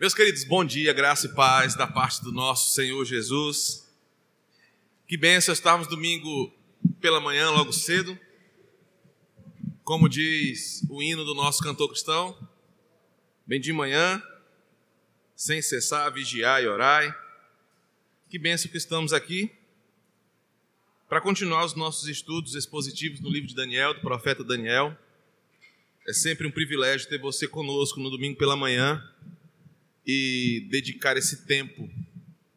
Meus queridos, bom dia, graça e paz da parte do nosso Senhor Jesus. Que benção estarmos domingo pela manhã, logo cedo. Como diz o hino do nosso cantor cristão, bem de manhã, sem cessar, vigiar e orai. Que benção que estamos aqui para continuar os nossos estudos expositivos no livro de Daniel, do profeta Daniel. É sempre um privilégio ter você conosco no domingo pela manhã e dedicar esse tempo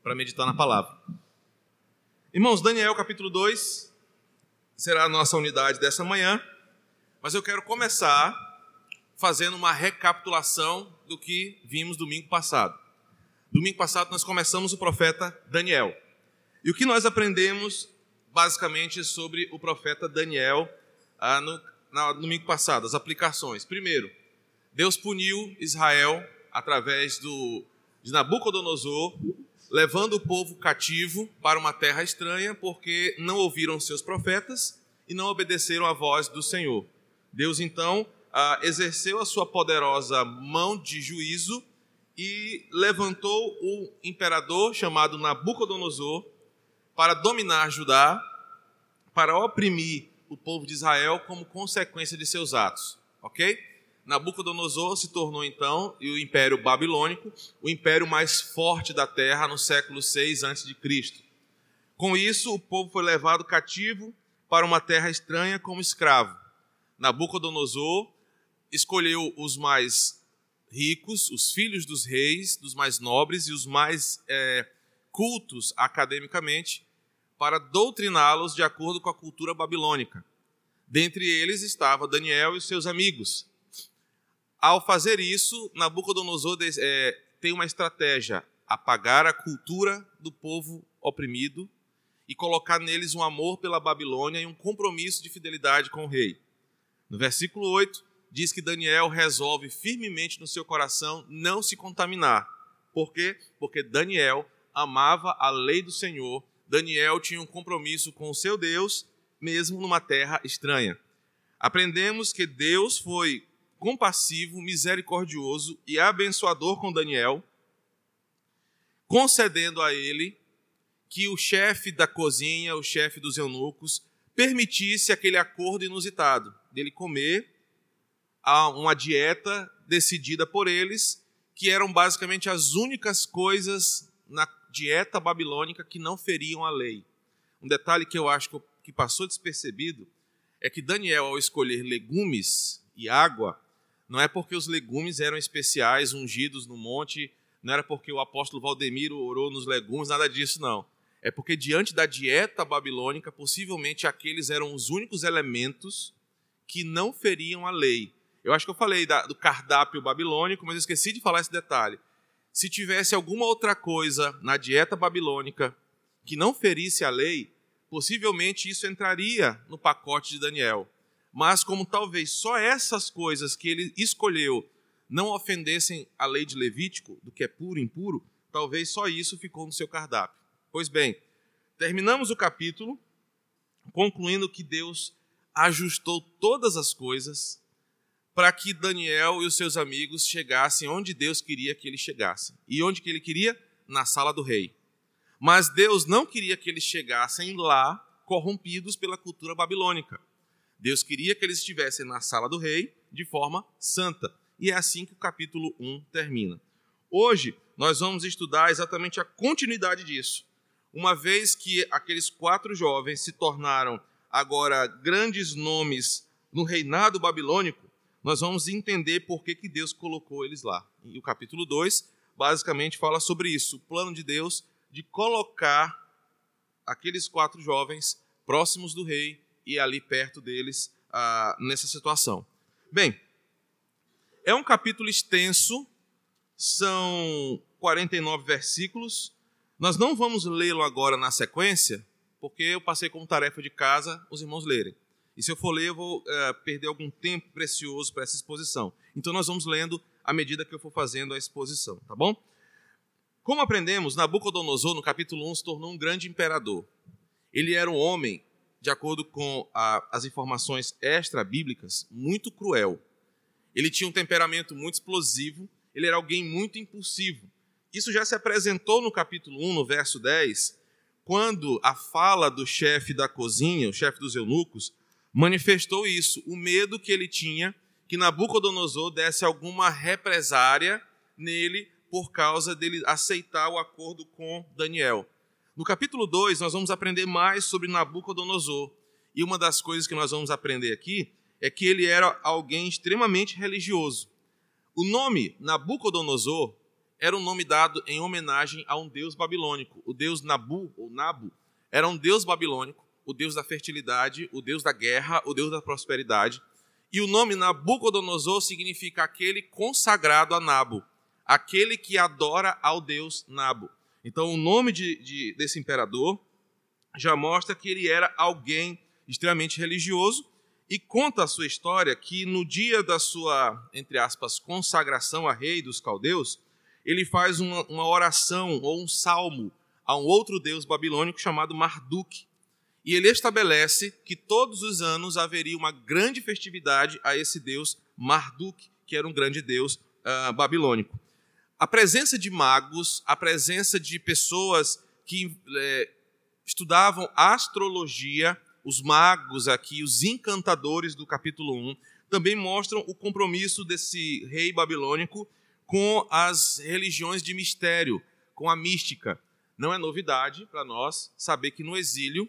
para meditar na palavra. Irmãos, Daniel capítulo 2 será a nossa unidade dessa manhã, mas eu quero começar fazendo uma recapitulação do que vimos domingo passado. Domingo passado nós começamos o profeta Daniel. E o que nós aprendemos basicamente sobre o profeta Daniel ah, no, no domingo passado, as aplicações. Primeiro, Deus puniu Israel através do, de Nabucodonosor, levando o povo cativo para uma terra estranha, porque não ouviram seus profetas e não obedeceram à voz do Senhor. Deus então ah, exerceu a sua poderosa mão de juízo e levantou o imperador chamado Nabucodonosor para dominar Judá, para oprimir o povo de Israel como consequência de seus atos, ok? Nabucodonosor se tornou então, o Império Babilônico, o império mais forte da terra no século 6 a.C. Com isso, o povo foi levado cativo para uma terra estranha como escravo. Nabucodonosor escolheu os mais ricos, os filhos dos reis, dos mais nobres e os mais é, cultos academicamente, para doutriná-los de acordo com a cultura babilônica. Dentre eles estava Daniel e seus amigos, ao fazer isso, Nabucodonosor é, tem uma estratégia: apagar a cultura do povo oprimido e colocar neles um amor pela Babilônia e um compromisso de fidelidade com o rei. No versículo 8, diz que Daniel resolve firmemente no seu coração não se contaminar. Por quê? Porque Daniel amava a lei do Senhor, Daniel tinha um compromisso com o seu Deus, mesmo numa terra estranha. Aprendemos que Deus foi compassivo, misericordioso e abençoador com Daniel, concedendo a ele que o chefe da cozinha, o chefe dos eunucos, permitisse aquele acordo inusitado dele comer uma dieta decidida por eles, que eram basicamente as únicas coisas na dieta babilônica que não feriam a lei. Um detalhe que eu acho que passou despercebido é que Daniel, ao escolher legumes e água, não é porque os legumes eram especiais, ungidos no monte, não era porque o apóstolo Valdemiro orou nos legumes, nada disso não. É porque diante da dieta babilônica, possivelmente aqueles eram os únicos elementos que não feriam a lei. Eu acho que eu falei da, do cardápio babilônico, mas esqueci de falar esse detalhe. Se tivesse alguma outra coisa na dieta babilônica que não ferisse a lei, possivelmente isso entraria no pacote de Daniel. Mas como talvez só essas coisas que ele escolheu não ofendessem a lei de Levítico, do que é puro e impuro, talvez só isso ficou no seu cardápio. Pois bem, terminamos o capítulo concluindo que Deus ajustou todas as coisas para que Daniel e os seus amigos chegassem onde Deus queria que eles chegassem. E onde que ele queria? Na sala do rei. Mas Deus não queria que eles chegassem lá corrompidos pela cultura babilônica. Deus queria que eles estivessem na sala do rei de forma santa. E é assim que o capítulo 1 termina. Hoje, nós vamos estudar exatamente a continuidade disso. Uma vez que aqueles quatro jovens se tornaram agora grandes nomes no reinado babilônico, nós vamos entender por que, que Deus colocou eles lá. E o capítulo 2 basicamente fala sobre isso, o plano de Deus de colocar aqueles quatro jovens próximos do rei e ali perto deles ah, nessa situação. Bem, é um capítulo extenso, são 49 versículos. Nós não vamos lê-lo agora na sequência, porque eu passei como tarefa de casa os irmãos lerem. E se eu for ler, eu vou uh, perder algum tempo precioso para essa exposição. Então nós vamos lendo à medida que eu for fazendo a exposição, tá bom? Como aprendemos, Nabucodonosor, no capítulo 1, se tornou um grande imperador. Ele era um homem de acordo com a, as informações extra-bíblicas, muito cruel. Ele tinha um temperamento muito explosivo ele era alguém muito impulsivo. Isso já se apresentou no capítulo 1, no verso 10, quando a fala do chefe da cozinha, o chefe dos eunucos, manifestou isso, o medo que ele tinha que Nabucodonosor desse alguma represária nele por causa dele aceitar o acordo com Daniel. No capítulo 2, nós vamos aprender mais sobre Nabucodonosor. E uma das coisas que nós vamos aprender aqui é que ele era alguém extremamente religioso. O nome Nabucodonosor era um nome dado em homenagem a um deus babilônico. O deus Nabu, ou Nabu, era um deus babilônico, o deus da fertilidade, o deus da guerra, o deus da prosperidade. E o nome Nabucodonosor significa aquele consagrado a Nabu, aquele que adora ao deus Nabu. Então, o nome de, de, desse imperador já mostra que ele era alguém extremamente religioso e conta a sua história que no dia da sua, entre aspas, consagração a rei dos caldeus, ele faz uma, uma oração ou um salmo a um outro deus babilônico chamado Marduk. E ele estabelece que todos os anos haveria uma grande festividade a esse deus Marduk, que era um grande deus uh, babilônico. A presença de magos, a presença de pessoas que é, estudavam astrologia, os magos aqui, os encantadores do capítulo 1, também mostram o compromisso desse rei babilônico com as religiões de mistério, com a mística. Não é novidade para nós saber que no exílio,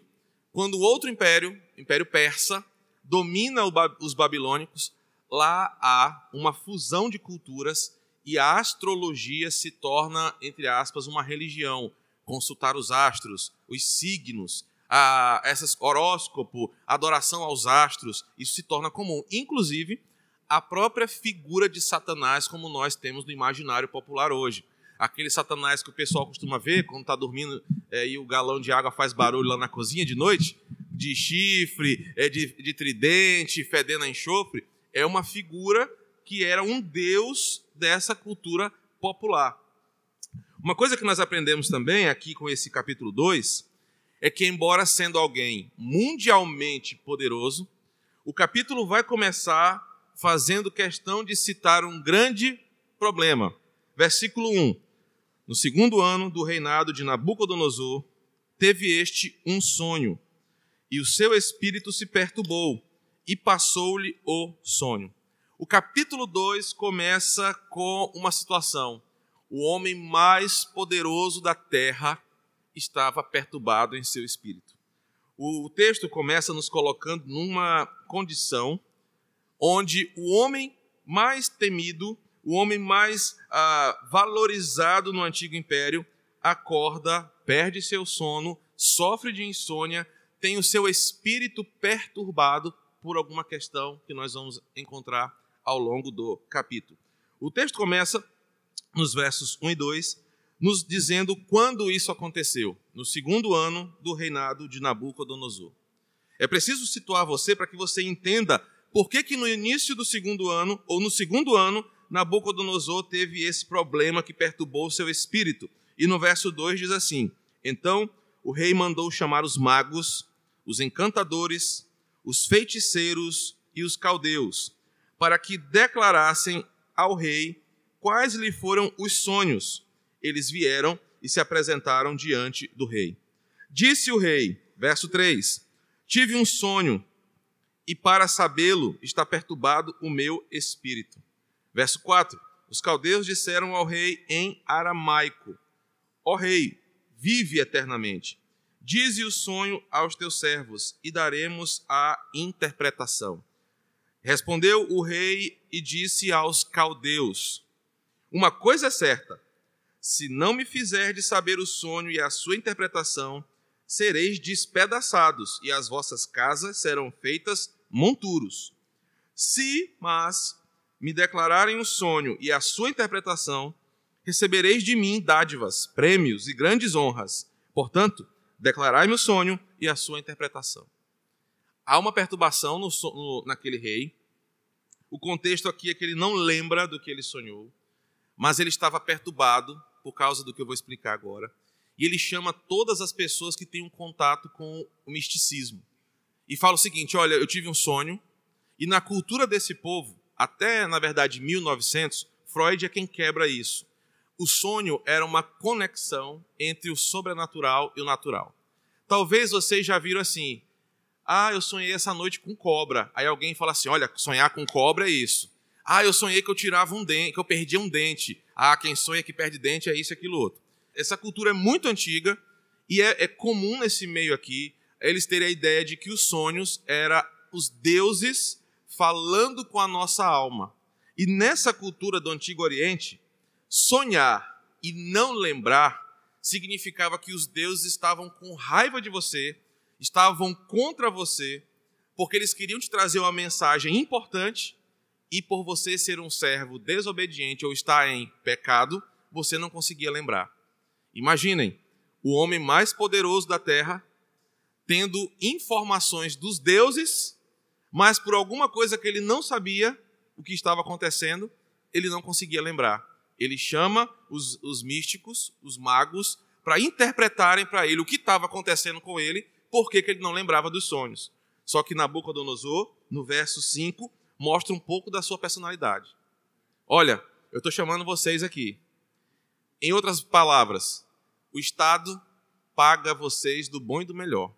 quando outro império, o Império Persa, domina os babilônicos, lá há uma fusão de culturas e a astrologia se torna, entre aspas, uma religião. Consultar os astros, os signos, a, essas horóscopo, adoração aos astros, isso se torna comum. Inclusive, a própria figura de Satanás, como nós temos no imaginário popular hoje. Aquele Satanás que o pessoal costuma ver quando está dormindo é, e o galão de água faz barulho lá na cozinha de noite, de chifre, é, de, de tridente, fedendo a enxofre, é uma figura que era um deus dessa cultura popular. Uma coisa que nós aprendemos também aqui com esse capítulo 2 é que, embora sendo alguém mundialmente poderoso, o capítulo vai começar fazendo questão de citar um grande problema. Versículo 1: No segundo ano do reinado de Nabucodonosor, teve este um sonho, e o seu espírito se perturbou, e passou-lhe o sonho. O capítulo 2 começa com uma situação. O homem mais poderoso da terra estava perturbado em seu espírito. O texto começa nos colocando numa condição onde o homem mais temido, o homem mais ah, valorizado no antigo império, acorda, perde seu sono, sofre de insônia, tem o seu espírito perturbado por alguma questão que nós vamos encontrar ao longo do capítulo. O texto começa nos versos 1 e 2, nos dizendo quando isso aconteceu, no segundo ano do reinado de Nabucodonosor. É preciso situar você para que você entenda por que, que no início do segundo ano, ou no segundo ano, Nabucodonosor teve esse problema que perturbou seu espírito. E no verso 2 diz assim: Então o rei mandou chamar os magos, os encantadores, os feiticeiros e os caldeus, para que declarassem ao rei quais lhe foram os sonhos. Eles vieram e se apresentaram diante do rei. Disse o rei, verso 3: Tive um sonho, e para sabê-lo está perturbado o meu espírito. Verso 4: Os caldeus disseram ao rei em aramaico: Ó rei, vive eternamente. Dize o sonho aos teus servos, e daremos a interpretação. Respondeu o rei e disse aos caldeus: Uma coisa é certa: se não me fizerdes saber o sonho e a sua interpretação, sereis despedaçados, e as vossas casas serão feitas monturos. Se, mas, me declararem o sonho e a sua interpretação, recebereis de mim dádivas, prêmios e grandes honras. Portanto, declarai-me o sonho e a sua interpretação. Há uma perturbação no, no, naquele rei. O contexto aqui é que ele não lembra do que ele sonhou, mas ele estava perturbado por causa do que eu vou explicar agora. E ele chama todas as pessoas que têm um contato com o misticismo. E fala o seguinte: olha, eu tive um sonho, e na cultura desse povo, até na verdade 1900, Freud é quem quebra isso. O sonho era uma conexão entre o sobrenatural e o natural. Talvez vocês já viram assim: ah, eu sonhei essa noite com cobra. Aí alguém fala assim: olha, sonhar com cobra é isso. Ah, eu sonhei que eu tirava um dente, que eu perdia um dente. Ah, quem sonha que perde dente é isso e aquilo outro. Essa cultura é muito antiga e é, é comum nesse meio aqui eles terem a ideia de que os sonhos eram os deuses falando com a nossa alma. E nessa cultura do Antigo Oriente, sonhar e não lembrar significava que os deuses estavam com raiva de você, estavam contra você, porque eles queriam te trazer uma mensagem importante e por você ser um servo desobediente ou estar em pecado, você não conseguia lembrar. Imaginem, o homem mais poderoso da terra tendo informações dos deuses, mas por alguma coisa que ele não sabia o que estava acontecendo, ele não conseguia lembrar. Ele chama os, os místicos, os magos, para interpretarem para ele o que estava acontecendo com ele, porque que ele não lembrava dos sonhos. Só que Nabucodonosor, no verso 5, mostra um pouco da sua personalidade. Olha, eu estou chamando vocês aqui. Em outras palavras, o Estado paga vocês do bom e do melhor.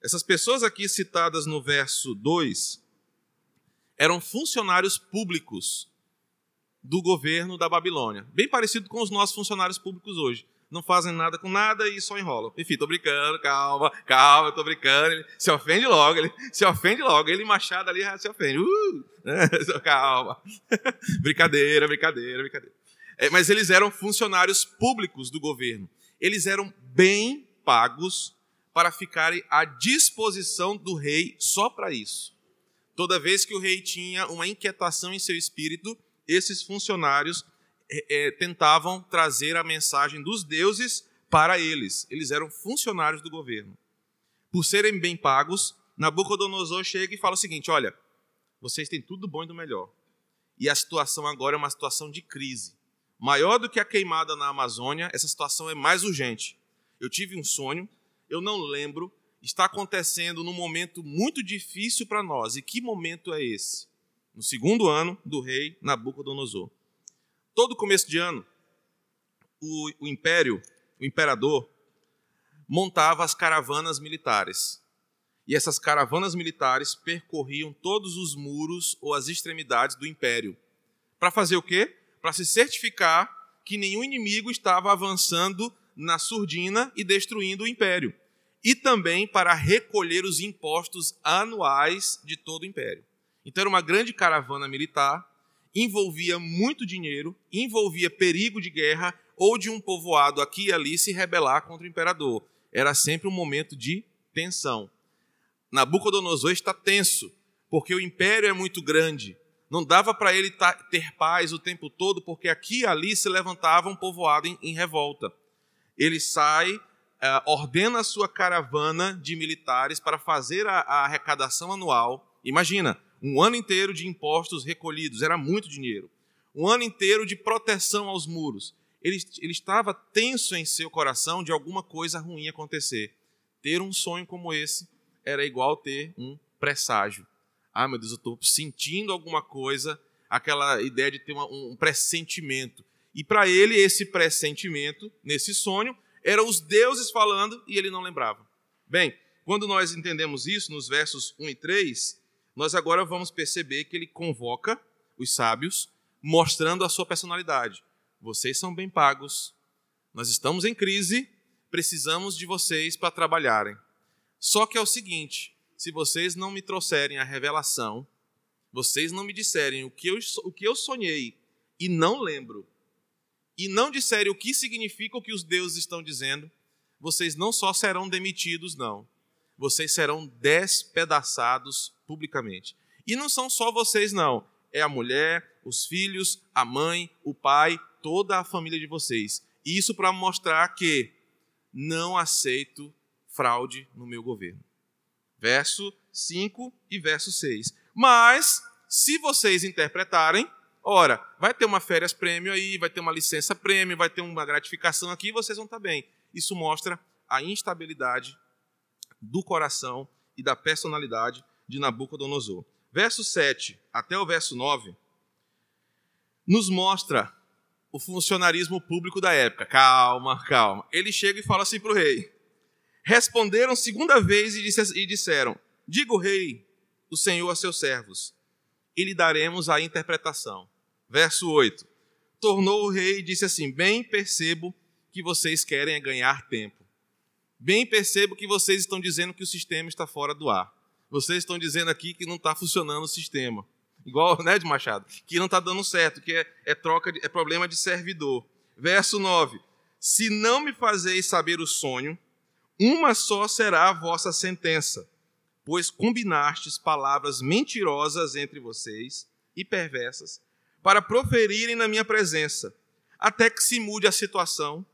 Essas pessoas aqui citadas no verso 2 eram funcionários públicos do governo da Babilônia. Bem parecido com os nossos funcionários públicos hoje. Não fazem nada com nada e só enrolam. Enfim, tô brincando, calma, calma, tô brincando. Ele se ofende logo, ele se ofende logo. Ele machado ali se ofende. Uh, calma. brincadeira, brincadeira, brincadeira. É, mas eles eram funcionários públicos do governo. Eles eram bem pagos para ficarem à disposição do rei só para isso. Toda vez que o rei tinha uma inquietação em seu espírito, esses funcionários é, é, tentavam trazer a mensagem dos deuses para eles. Eles eram funcionários do governo. Por serem bem pagos, Nabucodonosor chega e fala o seguinte: olha, vocês têm tudo bom e do melhor. E a situação agora é uma situação de crise. Maior do que a queimada na Amazônia, essa situação é mais urgente. Eu tive um sonho, eu não lembro, está acontecendo num momento muito difícil para nós. E que momento é esse? No segundo ano do rei Nabucodonosor. Todo começo de ano, o, o império, o imperador, montava as caravanas militares. E essas caravanas militares percorriam todos os muros ou as extremidades do império. Para fazer o quê? Para se certificar que nenhum inimigo estava avançando na surdina e destruindo o império e também para recolher os impostos anuais de todo o império. Então era uma grande caravana militar, envolvia muito dinheiro, envolvia perigo de guerra ou de um povoado aqui e ali se rebelar contra o imperador. Era sempre um momento de tensão. Nabucodonosor está tenso, porque o império é muito grande. Não dava para ele ter paz o tempo todo, porque aqui e ali se levantava um povoado em, em revolta. Ele sai uh, ordena a sua caravana de militares para fazer a, a arrecadação anual. Imagina, um ano inteiro de impostos recolhidos, era muito dinheiro. Um ano inteiro de proteção aos muros. Ele, ele estava tenso em seu coração de alguma coisa ruim acontecer. Ter um sonho como esse era igual ter um presságio. Ah, meu Deus, eu estou sentindo alguma coisa, aquela ideia de ter uma, um pressentimento. E para ele, esse pressentimento, nesse sonho, eram os deuses falando e ele não lembrava. Bem, quando nós entendemos isso nos versos 1 e 3, nós agora vamos perceber que ele convoca os sábios, mostrando a sua personalidade. Vocês são bem pagos, nós estamos em crise, precisamos de vocês para trabalharem. Só que é o seguinte: se vocês não me trouxerem a revelação, vocês não me disserem o que eu, o que eu sonhei e não lembro, e não disserem o que significa o que os deuses estão dizendo, vocês não só serão demitidos, não. Vocês serão despedaçados publicamente. E não são só vocês, não. É a mulher, os filhos, a mãe, o pai, toda a família de vocês. Isso para mostrar que não aceito fraude no meu governo. Verso 5 e verso 6. Mas, se vocês interpretarem, Ora, vai ter uma férias prêmio aí, vai ter uma licença prêmio, vai ter uma gratificação aqui, vocês vão estar bem. Isso mostra a instabilidade do coração e da personalidade de Nabucodonosor. Verso 7 até o verso 9 nos mostra o funcionarismo público da época. Calma, calma. Ele chega e fala assim para o rei: Responderam segunda vez e disseram: Diga o rei, o Senhor a seus servos, e lhe daremos a interpretação. Verso 8: Tornou o rei e disse assim: Bem percebo que vocês querem ganhar tempo. Bem percebo que vocês estão dizendo que o sistema está fora do ar. Vocês estão dizendo aqui que não está funcionando o sistema. Igual, né, de Machado? Que não está dando certo, que é, é troca, de, é problema de servidor. Verso 9: Se não me fazeis saber o sonho, uma só será a vossa sentença, pois combinastes palavras mentirosas entre vocês e perversas, para proferirem na minha presença, até que se mude a situação,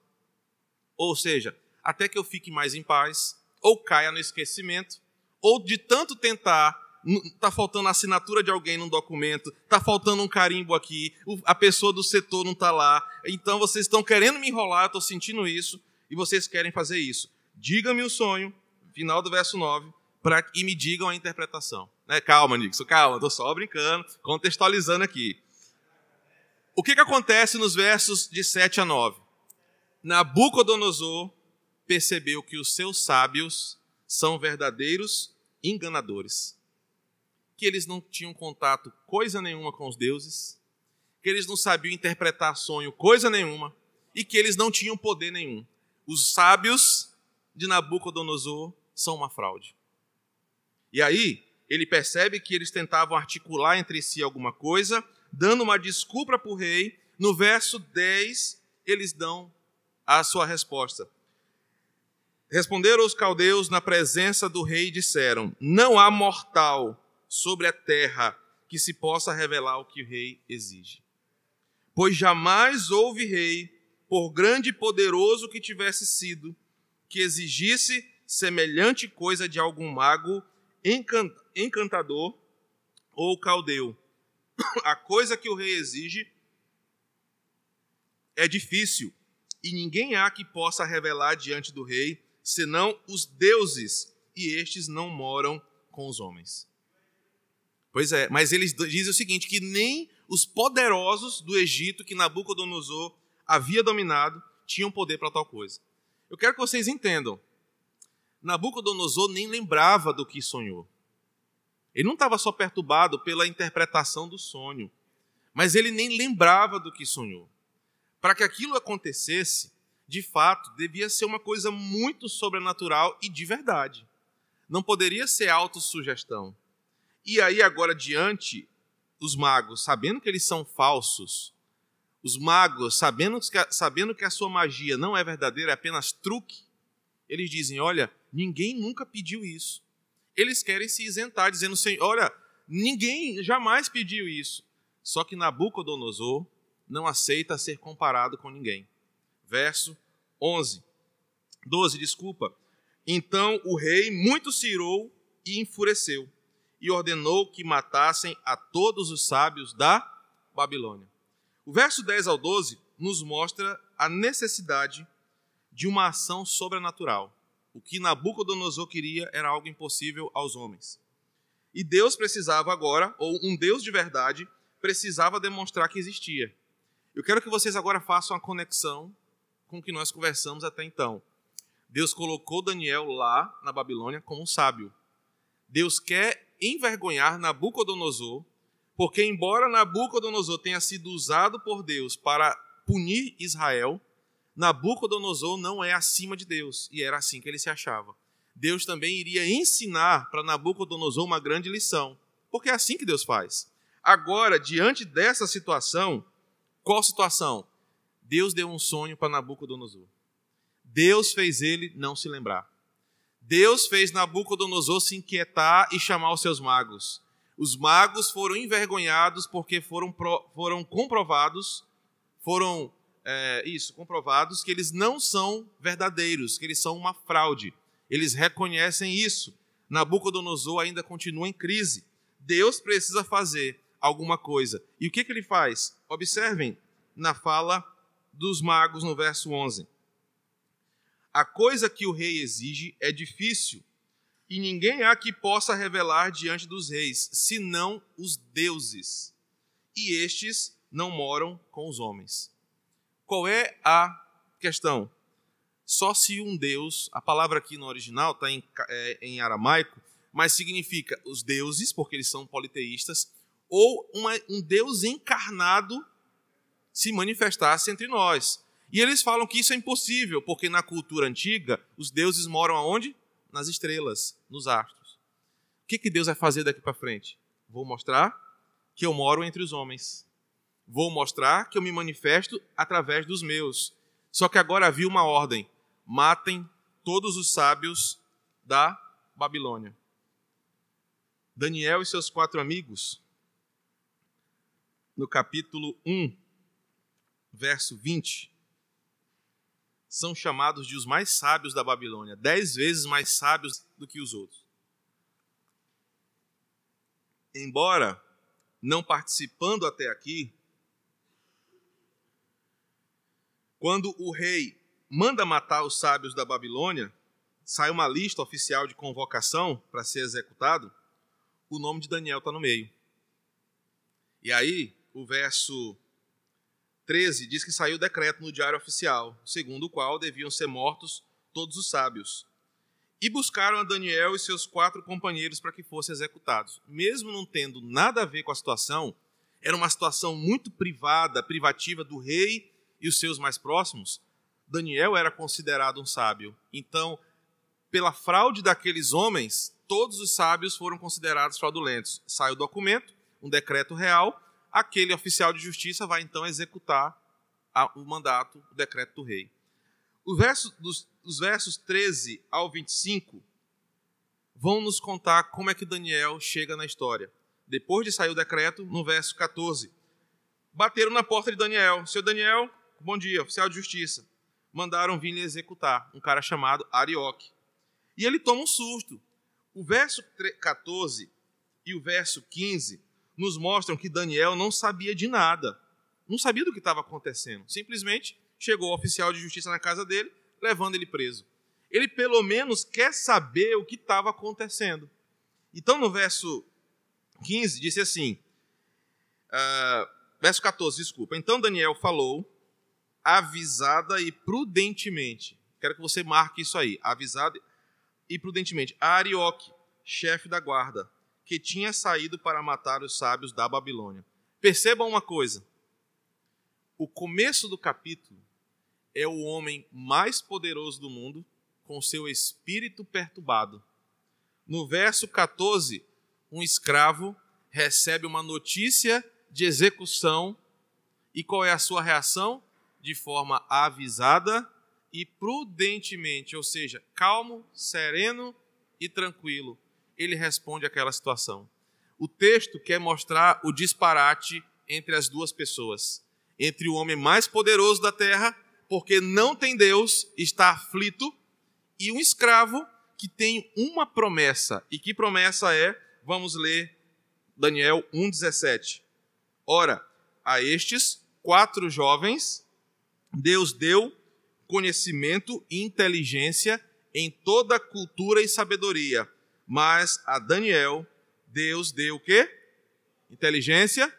ou seja, até que eu fique mais em paz, ou caia no esquecimento, ou de tanto tentar está faltando a assinatura de alguém num documento, está faltando um carimbo aqui, a pessoa do setor não está lá, então vocês estão querendo me enrolar, eu estou sentindo isso, e vocês querem fazer isso. Diga-me o sonho, final do verso 9, pra, e me digam a interpretação. Né? Calma, Nixon, calma, estou só brincando, contextualizando aqui. O que, que acontece nos versos de 7 a 9? Nabucodonosor percebeu que os seus sábios são verdadeiros enganadores que eles não tinham contato coisa nenhuma com os deuses, que eles não sabiam interpretar sonho coisa nenhuma e que eles não tinham poder nenhum. Os sábios de Nabucodonosor são uma fraude. E aí, ele percebe que eles tentavam articular entre si alguma coisa, dando uma desculpa para o rei. No verso 10, eles dão a sua resposta. Responderam os caldeus na presença do rei e disseram: Não há mortal sobre a terra que se possa revelar o que o rei exige. Pois jamais houve rei, por grande e poderoso que tivesse sido, que exigisse semelhante coisa de algum mago encantador ou caldeu. A coisa que o rei exige é difícil, e ninguém há que possa revelar diante do rei, senão os deuses, e estes não moram com os homens. Pois é, mas eles dizem o seguinte: que nem os poderosos do Egito que Nabucodonosor havia dominado tinham poder para tal coisa. Eu quero que vocês entendam. Nabucodonosor nem lembrava do que sonhou. Ele não estava só perturbado pela interpretação do sonho, mas ele nem lembrava do que sonhou. Para que aquilo acontecesse, de fato, devia ser uma coisa muito sobrenatural e de verdade. Não poderia ser autossugestão. E aí, agora, diante, os magos, sabendo que eles são falsos, os magos, sabendo que, sabendo que a sua magia não é verdadeira, é apenas truque, eles dizem: Olha, ninguém nunca pediu isso. Eles querem se isentar, dizendo: Olha, ninguém jamais pediu isso. Só que Nabucodonosor não aceita ser comparado com ninguém. Verso 11. 12, desculpa. Então o rei muito se irou e enfureceu e ordenou que matassem a todos os sábios da Babilônia. O verso 10 ao 12 nos mostra a necessidade de uma ação sobrenatural. O que Nabucodonosor queria era algo impossível aos homens. E Deus precisava agora, ou um Deus de verdade, precisava demonstrar que existia. Eu quero que vocês agora façam a conexão com o que nós conversamos até então. Deus colocou Daniel lá na Babilônia como um sábio. Deus quer envergonhar Nabucodonosor, porque, embora Nabucodonosor tenha sido usado por Deus para punir Israel, Nabucodonosor não é acima de Deus, e era assim que ele se achava. Deus também iria ensinar para Nabucodonosor uma grande lição, porque é assim que Deus faz. Agora, diante dessa situação, qual situação? Deus deu um sonho para Nabucodonosor. Deus fez ele não se lembrar. Deus fez Nabucodonosor se inquietar e chamar os seus magos. Os magos foram envergonhados porque foram, foram comprovados, foram é, isso, comprovados que eles não são verdadeiros, que eles são uma fraude. Eles reconhecem isso. Nabucodonosor ainda continua em crise. Deus precisa fazer alguma coisa. E o que, que ele faz? Observem na fala dos magos no verso 11. A coisa que o rei exige é difícil, e ninguém há que possa revelar diante dos reis, senão os deuses. E estes não moram com os homens. Qual é a questão? Só se um Deus, a palavra aqui no original está em, é, em aramaico, mas significa os deuses, porque eles são politeístas, ou uma, um Deus encarnado se manifestasse entre nós. E eles falam que isso é impossível, porque na cultura antiga, os deuses moram aonde? Nas estrelas, nos astros. O que, que Deus vai fazer daqui para frente? Vou mostrar que eu moro entre os homens. Vou mostrar que eu me manifesto através dos meus. Só que agora havia uma ordem: matem todos os sábios da Babilônia. Daniel e seus quatro amigos, no capítulo 1, verso 20, são chamados de os mais sábios da Babilônia, dez vezes mais sábios do que os outros. Embora não participando até aqui, quando o rei manda matar os sábios da Babilônia, sai uma lista oficial de convocação para ser executado, o nome de Daniel está no meio. E aí, o verso 13 diz que saiu decreto no diário oficial, segundo o qual deviam ser mortos todos os sábios. E buscaram a Daniel e seus quatro companheiros para que fossem executados. Mesmo não tendo nada a ver com a situação, era uma situação muito privada, privativa do rei e os seus mais próximos. Daniel era considerado um sábio. Então, pela fraude daqueles homens, todos os sábios foram considerados fraudulentos. Sai o documento, um decreto real, aquele oficial de justiça vai então executar o mandato, o decreto do rei. O verso dos, os versos 13 ao 25 vão nos contar como é que Daniel chega na história. Depois de sair o decreto, no verso 14, bateram na porta de Daniel. Seu Daniel, bom dia, oficial de justiça. Mandaram vir lhe executar um cara chamado Arioque. E ele toma um susto. O verso 14 e o verso 15 nos mostram que Daniel não sabia de nada, não sabia do que estava acontecendo. Simplesmente chegou o oficial de justiça na casa dele, levando ele preso. Ele pelo menos quer saber o que estava acontecendo. Então, no verso 15, disse assim: uh, verso 14, desculpa. Então Daniel falou, avisada e prudentemente. Quero que você marque isso aí, avisada e prudentemente. Arioque, chefe da guarda, que tinha saído para matar os sábios da Babilônia. Percebam uma coisa: o começo do capítulo é o homem mais poderoso do mundo, com seu espírito perturbado. No verso 14, um escravo recebe uma notícia de execução e qual é a sua reação? De forma avisada e prudentemente, ou seja, calmo, sereno e tranquilo ele responde àquela situação. O texto quer mostrar o disparate entre as duas pessoas, entre o homem mais poderoso da terra, porque não tem Deus, está aflito, e um escravo que tem uma promessa. E que promessa é? Vamos ler Daniel 1,17. Ora, a estes quatro jovens, Deus deu conhecimento e inteligência em toda cultura e sabedoria mas a Daniel, Deus deu o quê? Inteligência.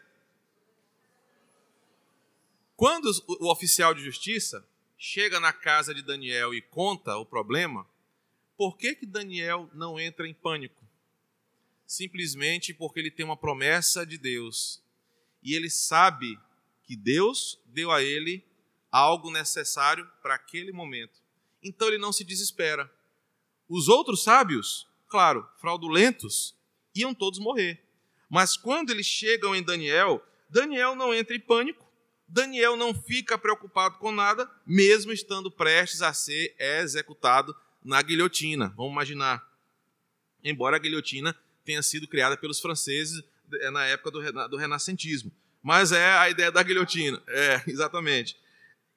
Quando o oficial de justiça chega na casa de Daniel e conta o problema, por que, que Daniel não entra em pânico? Simplesmente porque ele tem uma promessa de Deus e ele sabe que Deus deu a ele algo necessário para aquele momento. Então ele não se desespera. Os outros sábios claro, fraudulentos, iam todos morrer. Mas quando eles chegam em Daniel, Daniel não entra em pânico, Daniel não fica preocupado com nada, mesmo estando prestes a ser executado na guilhotina. Vamos imaginar. Embora a guilhotina tenha sido criada pelos franceses é, na época do, renascentismo. Mas é a ideia da guilhotina. É, exatamente.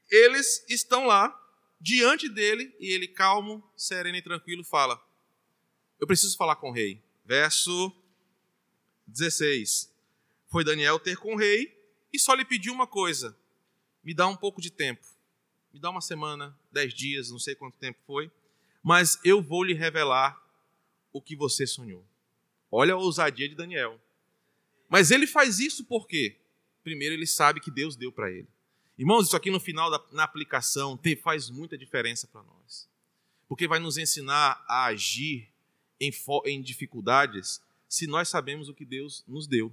Eles estão lá, diante dele, e ele, calmo, sereno e tranquilo, fala: eu preciso falar com o rei. Verso 16. Foi Daniel ter com o rei e só lhe pediu uma coisa: me dá um pouco de tempo. Me dá uma semana, dez dias, não sei quanto tempo foi, mas eu vou lhe revelar o que você sonhou. Olha a ousadia de Daniel. Mas ele faz isso por quê? Primeiro, ele sabe que Deus deu para ele. Irmãos, isso aqui no final, da, na aplicação, tem, faz muita diferença para nós. Porque vai nos ensinar a agir em, em dificuldades se nós sabemos o que Deus nos deu.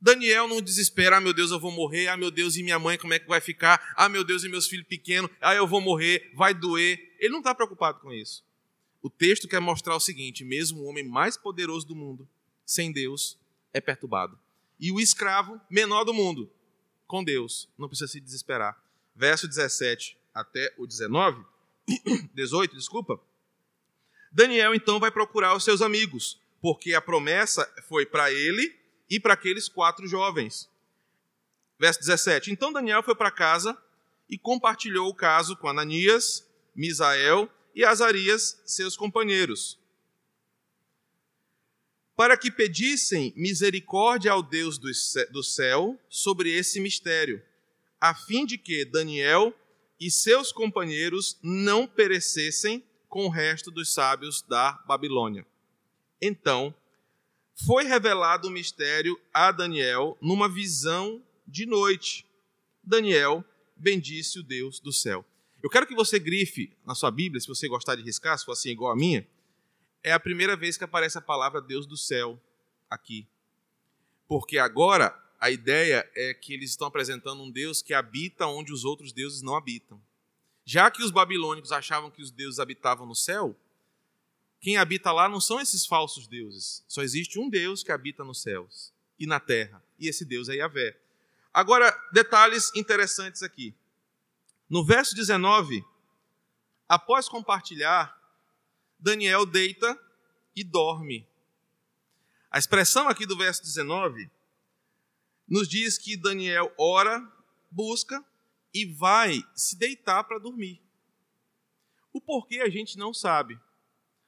Daniel não desespera, ah meu Deus, eu vou morrer, ah meu Deus, e minha mãe como é que vai ficar? Ah meu Deus, e meus filhos pequenos, ah eu vou morrer, vai doer. Ele não está preocupado com isso. O texto quer mostrar o seguinte: mesmo o homem mais poderoso do mundo, sem Deus, é perturbado. E o escravo menor do mundo, com Deus, não precisa se desesperar. Verso 17 até o 19, 18, desculpa. Daniel então vai procurar os seus amigos, porque a promessa foi para ele e para aqueles quatro jovens. Verso 17: Então Daniel foi para casa e compartilhou o caso com Ananias, Misael e Azarias, seus companheiros, para que pedissem misericórdia ao Deus do céu sobre esse mistério, a fim de que Daniel e seus companheiros não perecessem com o resto dos sábios da Babilônia. Então, foi revelado o mistério a Daniel numa visão de noite. Daniel bendisse o Deus do céu. Eu quero que você grife na sua Bíblia, se você gostar de riscar, se for assim igual a minha, é a primeira vez que aparece a palavra Deus do céu aqui. Porque agora a ideia é que eles estão apresentando um Deus que habita onde os outros deuses não habitam. Já que os babilônicos achavam que os deuses habitavam no céu, quem habita lá não são esses falsos deuses. Só existe um Deus que habita nos céus e na terra. E esse Deus é Yahvé. Agora, detalhes interessantes aqui. No verso 19, após compartilhar, Daniel deita e dorme. A expressão aqui do verso 19 nos diz que Daniel ora, busca e vai se deitar para dormir. O porquê a gente não sabe.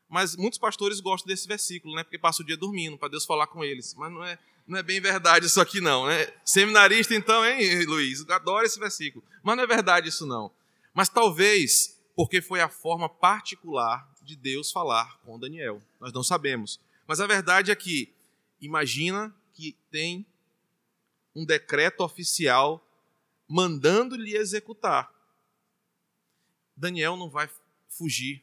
Mas muitos pastores gostam desse versículo, né? Porque passa o dia dormindo, para Deus falar com eles. Mas não é, não é bem verdade isso aqui, não. Né? Seminarista, então, hein, Luiz? Adoro esse versículo. Mas não é verdade isso, não. Mas talvez porque foi a forma particular de Deus falar com Daniel. Nós não sabemos. Mas a verdade é que, imagina que tem um decreto oficial mandando-lhe executar. Daniel não vai fugir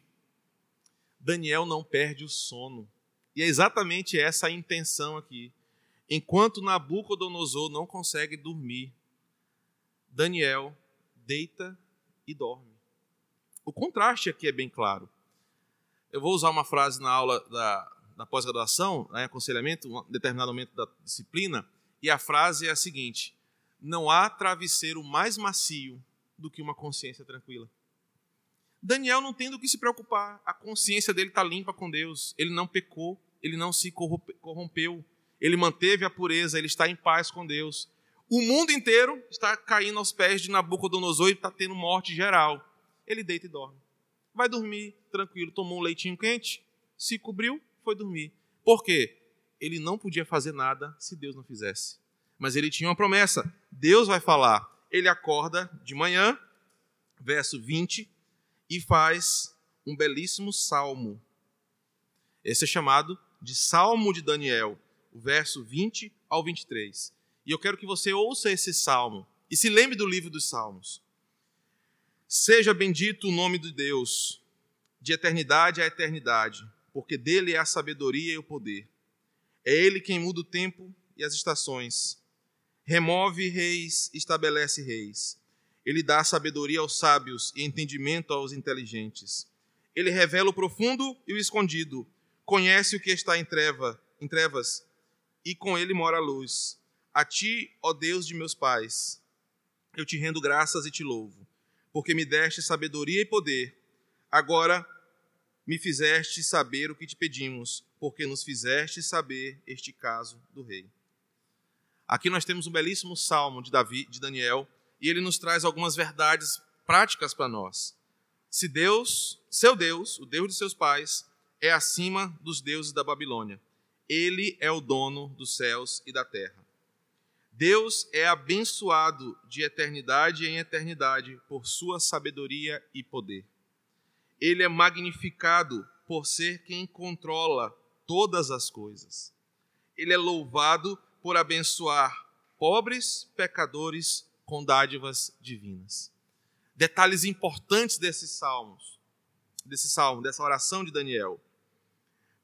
Daniel não perde o sono. E é exatamente essa a intenção aqui. Enquanto Nabucodonosor não consegue dormir, Daniel deita e dorme. O contraste aqui é bem claro. Eu vou usar uma frase na aula da, da pós-graduação, né, aconselhamento, um determinado momento da disciplina, e a frase é a seguinte: Não há travesseiro mais macio do que uma consciência tranquila. Daniel não tem do que se preocupar. A consciência dele está limpa com Deus. Ele não pecou, ele não se corrompeu, ele manteve a pureza, ele está em paz com Deus. O mundo inteiro está caindo aos pés de Nabucodonosor e está tendo morte geral. Ele deita e dorme. Vai dormir tranquilo, tomou um leitinho quente, se cobriu, foi dormir. Por quê? Ele não podia fazer nada se Deus não fizesse. Mas ele tinha uma promessa: Deus vai falar. Ele acorda de manhã, verso 20 e faz um belíssimo salmo. Esse é chamado de Salmo de Daniel, o verso 20 ao 23. E eu quero que você ouça esse salmo e se lembre do livro dos Salmos. Seja bendito o nome de Deus, de eternidade a eternidade, porque dele é a sabedoria e o poder. É ele quem muda o tempo e as estações. Remove reis, estabelece reis. Ele dá sabedoria aos sábios e entendimento aos inteligentes. Ele revela o profundo e o escondido. Conhece o que está em, treva, em trevas e com ele mora a luz. A ti, ó Deus de meus pais, eu te rendo graças e te louvo, porque me deste sabedoria e poder. Agora me fizeste saber o que te pedimos, porque nos fizeste saber este caso do rei. Aqui nós temos um belíssimo salmo de Davi, de Daniel, e ele nos traz algumas verdades práticas para nós. Se Deus, seu Deus, o Deus de seus pais, é acima dos deuses da Babilônia, ele é o dono dos céus e da terra. Deus é abençoado de eternidade em eternidade por sua sabedoria e poder. Ele é magnificado por ser quem controla todas as coisas. Ele é louvado por abençoar pobres, pecadores com dádivas divinas. Detalhes importantes desses salmos, desse salmo, dessa oração de Daniel.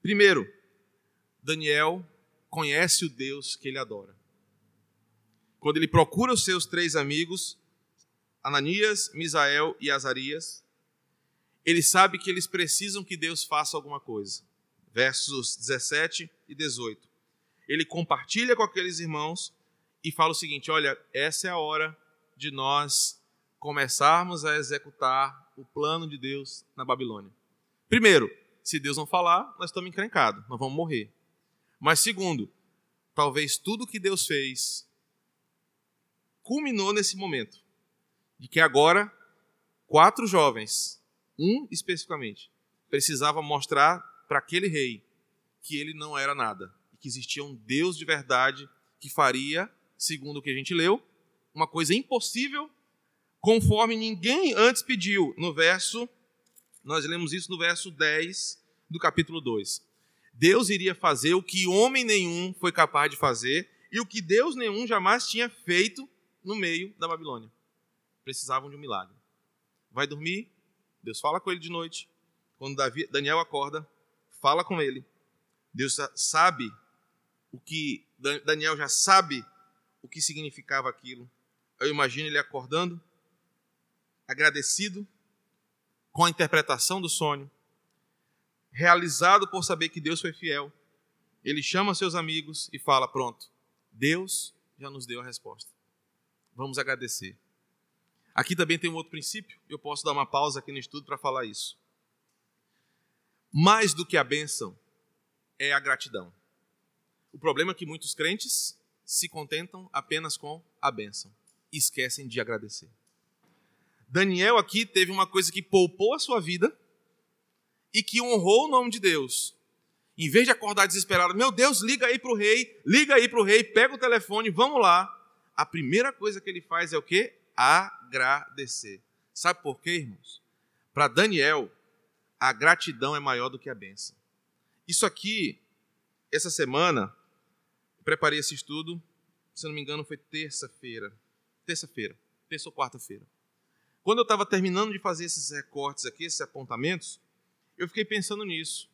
Primeiro, Daniel conhece o Deus que ele adora. Quando ele procura os seus três amigos, Ananias, Misael e Azarias, ele sabe que eles precisam que Deus faça alguma coisa. Versos 17 e 18. Ele compartilha com aqueles irmãos e fala o seguinte: olha, essa é a hora de nós começarmos a executar o plano de Deus na Babilônia. Primeiro, se Deus não falar, nós estamos encrencados, nós vamos morrer. Mas segundo, talvez tudo que Deus fez culminou nesse momento de que agora quatro jovens, um especificamente, precisava mostrar para aquele rei que ele não era nada que existia um Deus de verdade que faria, segundo o que a gente leu, uma coisa impossível, conforme ninguém antes pediu. No verso, nós lemos isso no verso 10 do capítulo 2. Deus iria fazer o que homem nenhum foi capaz de fazer e o que Deus nenhum jamais tinha feito no meio da Babilônia precisavam de um milagre. Vai dormir, Deus fala com ele de noite. Quando Davi, Daniel acorda, fala com ele. Deus sabe o que Daniel já sabe o que significava aquilo. Eu imagino ele acordando, agradecido com a interpretação do sonho, realizado por saber que Deus foi fiel. Ele chama seus amigos e fala: Pronto, Deus já nos deu a resposta. Vamos agradecer. Aqui também tem um outro princípio, eu posso dar uma pausa aqui no estudo para falar isso. Mais do que a bênção é a gratidão. O problema é que muitos crentes se contentam apenas com a bênção e esquecem de agradecer. Daniel aqui teve uma coisa que poupou a sua vida e que honrou o nome de Deus. Em vez de acordar desesperado, meu Deus, liga aí para o rei, liga aí para o rei, pega o telefone, vamos lá. A primeira coisa que ele faz é o quê? agradecer. Sabe por quê, irmãos? Para Daniel, a gratidão é maior do que a bênção. Isso aqui, essa semana, preparei esse estudo, se não me engano, foi terça-feira. Terça-feira, terça ou quarta-feira. Quando eu estava terminando de fazer esses recortes aqui, esses apontamentos, eu fiquei pensando nisso.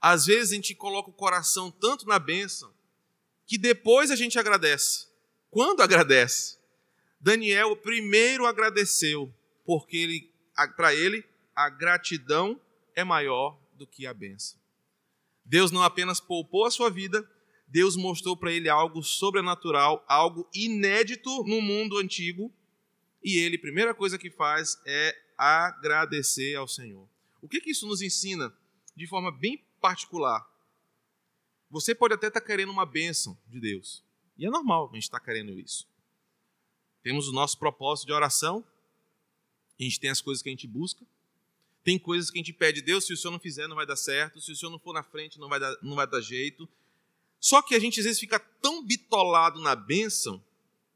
Às vezes a gente coloca o coração tanto na bênção que depois a gente agradece. Quando agradece? Daniel primeiro agradeceu, porque ele, para ele a gratidão é maior do que a benção. Deus não apenas poupou a sua vida, Deus mostrou para ele algo sobrenatural, algo inédito no mundo antigo, e ele, primeira coisa que faz é agradecer ao Senhor. O que, que isso nos ensina de forma bem particular? Você pode até estar tá querendo uma bênção de Deus, e é normal a gente estar tá querendo isso. Temos o nosso propósito de oração. A gente tem as coisas que a gente busca. Tem coisas que a gente pede, Deus, se o Senhor não fizer, não vai dar certo. Se o Senhor não for na frente, não vai dar, não vai dar jeito. Só que a gente às vezes fica tão bitolado na bênção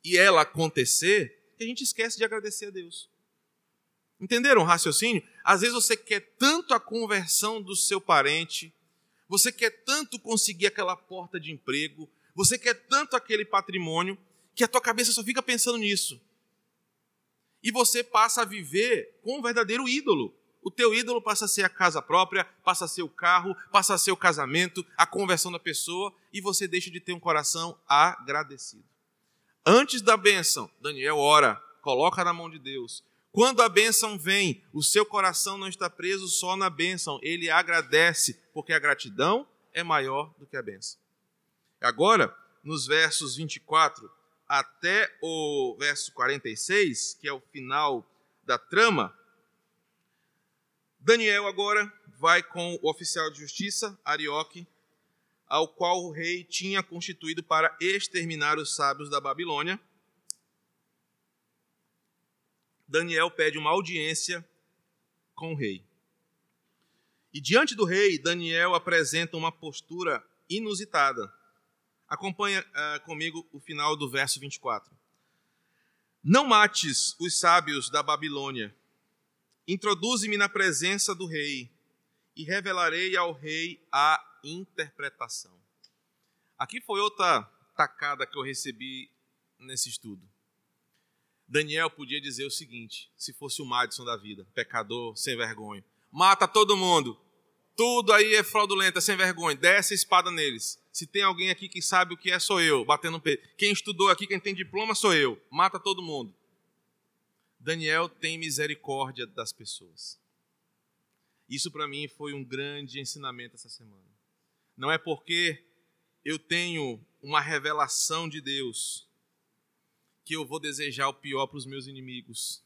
e ela acontecer que a gente esquece de agradecer a Deus. Entenderam o raciocínio? Às vezes você quer tanto a conversão do seu parente, você quer tanto conseguir aquela porta de emprego, você quer tanto aquele patrimônio, que a tua cabeça só fica pensando nisso. E você passa a viver com um verdadeiro ídolo. O teu ídolo passa a ser a casa própria, passa a ser o carro, passa a ser o casamento, a conversão da pessoa, e você deixa de ter um coração agradecido. Antes da bênção, Daniel ora, coloca na mão de Deus. Quando a bênção vem, o seu coração não está preso só na bênção, ele agradece, porque a gratidão é maior do que a bênção. Agora, nos versos 24 até o verso 46, que é o final da trama, Daniel agora vai com o oficial de justiça, Arioque, ao qual o rei tinha constituído para exterminar os sábios da Babilônia. Daniel pede uma audiência com o rei. E diante do rei, Daniel apresenta uma postura inusitada. Acompanha uh, comigo o final do verso 24. Não mates os sábios da Babilônia. Introduze-me na presença do rei e revelarei ao rei a interpretação. Aqui foi outra tacada que eu recebi nesse estudo. Daniel podia dizer o seguinte, se fosse o Madison da vida, pecador, sem vergonha: mata todo mundo, tudo aí é fraudulento, é sem vergonha, desce a espada neles. Se tem alguém aqui que sabe o que é, sou eu, batendo no peito. Quem estudou aqui, quem tem diploma, sou eu. Mata todo mundo. Daniel tem misericórdia das pessoas. Isso para mim foi um grande ensinamento essa semana. Não é porque eu tenho uma revelação de Deus que eu vou desejar o pior para os meus inimigos,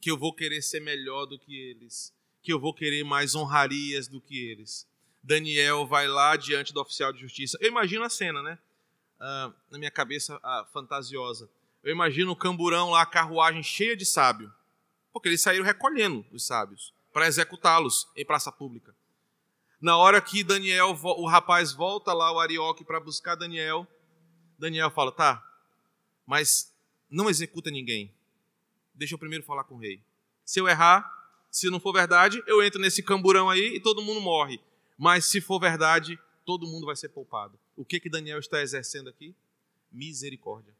que eu vou querer ser melhor do que eles, que eu vou querer mais honrarias do que eles. Daniel vai lá diante do oficial de justiça. Eu imagino a cena, né? Ah, na minha cabeça fantasiosa. Eu imagino o camburão lá, a carruagem cheia de sábio, porque eles saíram recolhendo os sábios para executá-los em praça pública. Na hora que Daniel, o rapaz volta lá, o Arioque, para buscar Daniel, Daniel fala: tá, mas não executa ninguém. Deixa eu primeiro falar com o rei. Se eu errar, se não for verdade, eu entro nesse camburão aí e todo mundo morre. Mas se for verdade, todo mundo vai ser poupado. O que que Daniel está exercendo aqui? Misericórdia.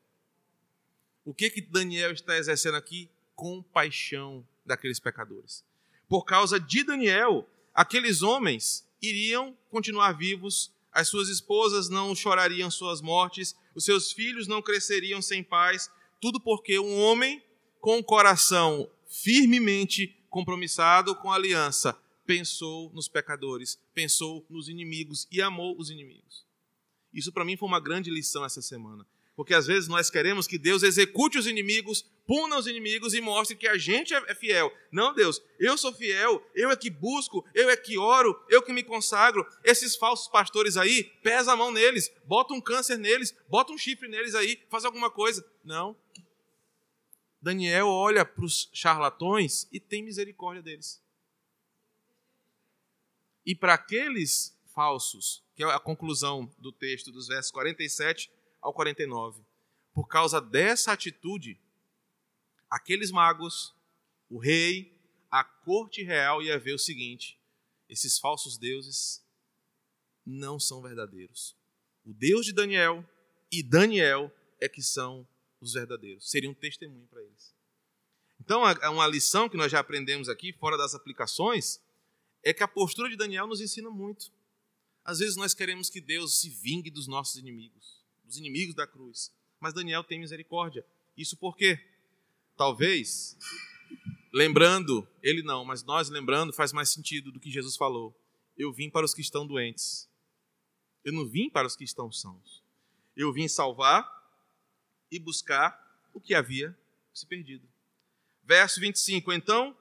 O que que Daniel está exercendo aqui? Compaixão daqueles pecadores. Por causa de Daniel, aqueles homens iriam continuar vivos, as suas esposas não chorariam suas mortes, os seus filhos não cresceriam sem paz, tudo porque um homem com o coração firmemente compromissado com a aliança pensou nos pecadores, pensou nos inimigos e amou os inimigos. Isso para mim foi uma grande lição essa semana. Porque às vezes nós queremos que Deus execute os inimigos, puna os inimigos e mostre que a gente é fiel. Não, Deus, eu sou fiel, eu é que busco, eu é que oro, eu que me consagro. Esses falsos pastores aí, pesa a mão neles, bota um câncer neles, bota um chifre neles aí, faz alguma coisa. Não. Daniel olha para os charlatões e tem misericórdia deles. E para aqueles falsos, que é a conclusão do texto dos versos 47 ao 49. Por causa dessa atitude, aqueles magos, o rei, a corte real ia ver o seguinte: esses falsos deuses não são verdadeiros. O Deus de Daniel e Daniel é que são os verdadeiros. Seria um testemunho para eles. Então, uma lição que nós já aprendemos aqui, fora das aplicações, é que a postura de Daniel nos ensina muito. Às vezes nós queremos que Deus se vingue dos nossos inimigos dos inimigos da cruz. Mas Daniel tem misericórdia. Isso por quê? Talvez, lembrando, ele não, mas nós lembrando, faz mais sentido do que Jesus falou. Eu vim para os que estão doentes. Eu não vim para os que estão sãos. Eu vim salvar e buscar o que havia se perdido. Verso 25. Então,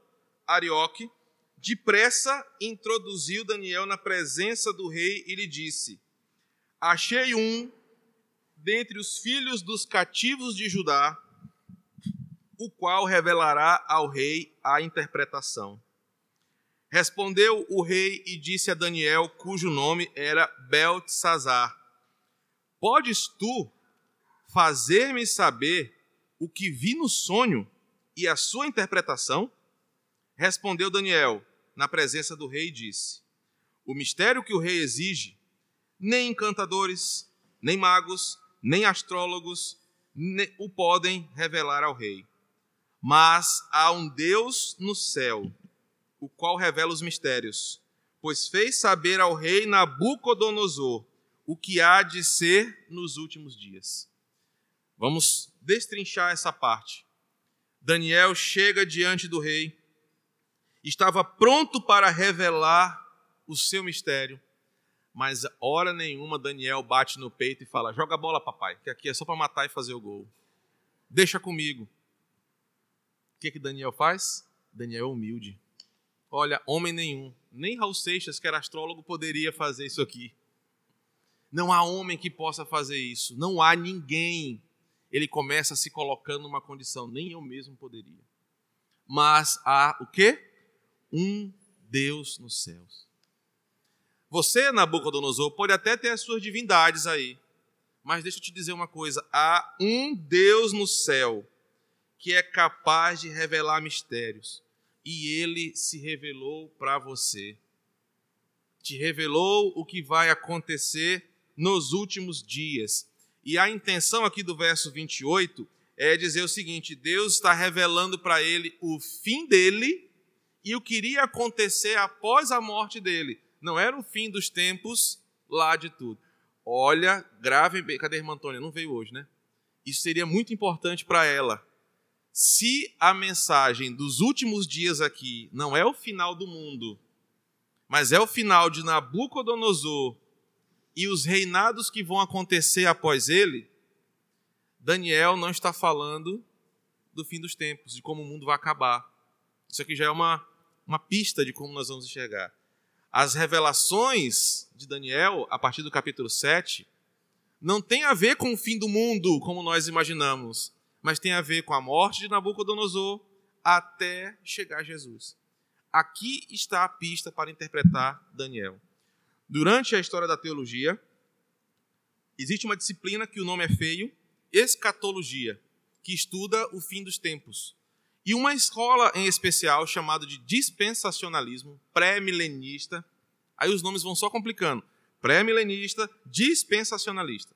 Arioque, depressa introduziu Daniel na presença do rei e lhe disse: Achei um dentre os filhos dos cativos de Judá, o qual revelará ao rei a interpretação. Respondeu o rei e disse a Daniel, cujo nome era Beltesazar: Podes tu fazer-me saber o que vi no sonho e a sua interpretação? Respondeu Daniel, na presença do rei, e disse: O mistério que o rei exige, nem encantadores, nem magos, nem astrólogos o podem revelar ao rei. Mas há um Deus no céu, o qual revela os mistérios, pois fez saber ao rei Nabucodonosor o que há de ser nos últimos dias. Vamos destrinchar essa parte. Daniel chega diante do rei, estava pronto para revelar o seu mistério, mas hora nenhuma Daniel bate no peito e fala: joga a bola, papai, que aqui é só para matar e fazer o gol. Deixa comigo. O que, que Daniel faz? Daniel é humilde. Olha, homem nenhum, nem Raul Seixas, que era astrólogo, poderia fazer isso aqui. Não há homem que possa fazer isso. Não há ninguém. Ele começa se colocando numa condição, nem eu mesmo poderia. Mas há o quê? Um Deus nos céus. Você, Nabucodonosor, pode até ter as suas divindades aí, mas deixa eu te dizer uma coisa: há um Deus no céu que é capaz de revelar mistérios, e ele se revelou para você. Te revelou o que vai acontecer nos últimos dias. E a intenção aqui do verso 28 é dizer o seguinte: Deus está revelando para ele o fim dele e o que iria acontecer após a morte dele. Não era o fim dos tempos lá de tudo. Olha, grave bem. Cadê a irmã Antônia? Não veio hoje, né? Isso seria muito importante para ela. Se a mensagem dos últimos dias aqui não é o final do mundo, mas é o final de Nabucodonosor e os reinados que vão acontecer após ele, Daniel não está falando do fim dos tempos, de como o mundo vai acabar. Isso aqui já é uma, uma pista de como nós vamos enxergar. As revelações de Daniel, a partir do capítulo 7, não tem a ver com o fim do mundo, como nós imaginamos, mas tem a ver com a morte de Nabucodonosor até chegar Jesus. Aqui está a pista para interpretar Daniel. Durante a história da teologia, existe uma disciplina que o nome é feio, escatologia, que estuda o fim dos tempos. E uma escola em especial chamada de dispensacionalismo pré-milenista. Aí os nomes vão só complicando. Pré-milenista, dispensacionalista.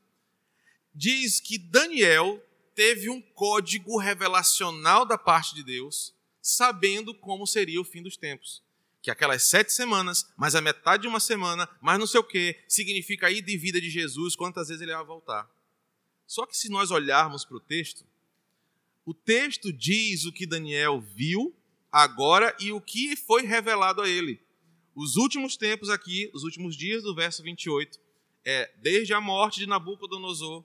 Diz que Daniel teve um código revelacional da parte de Deus, sabendo como seria o fim dos tempos. Que aquelas sete semanas, mais a metade de uma semana, mais não sei o quê, significa a ida e vida de Jesus, quantas vezes ele vai voltar. Só que se nós olharmos para o texto, o texto diz o que Daniel viu agora e o que foi revelado a ele. Os últimos tempos aqui, os últimos dias do verso 28, é desde a morte de Nabucodonosor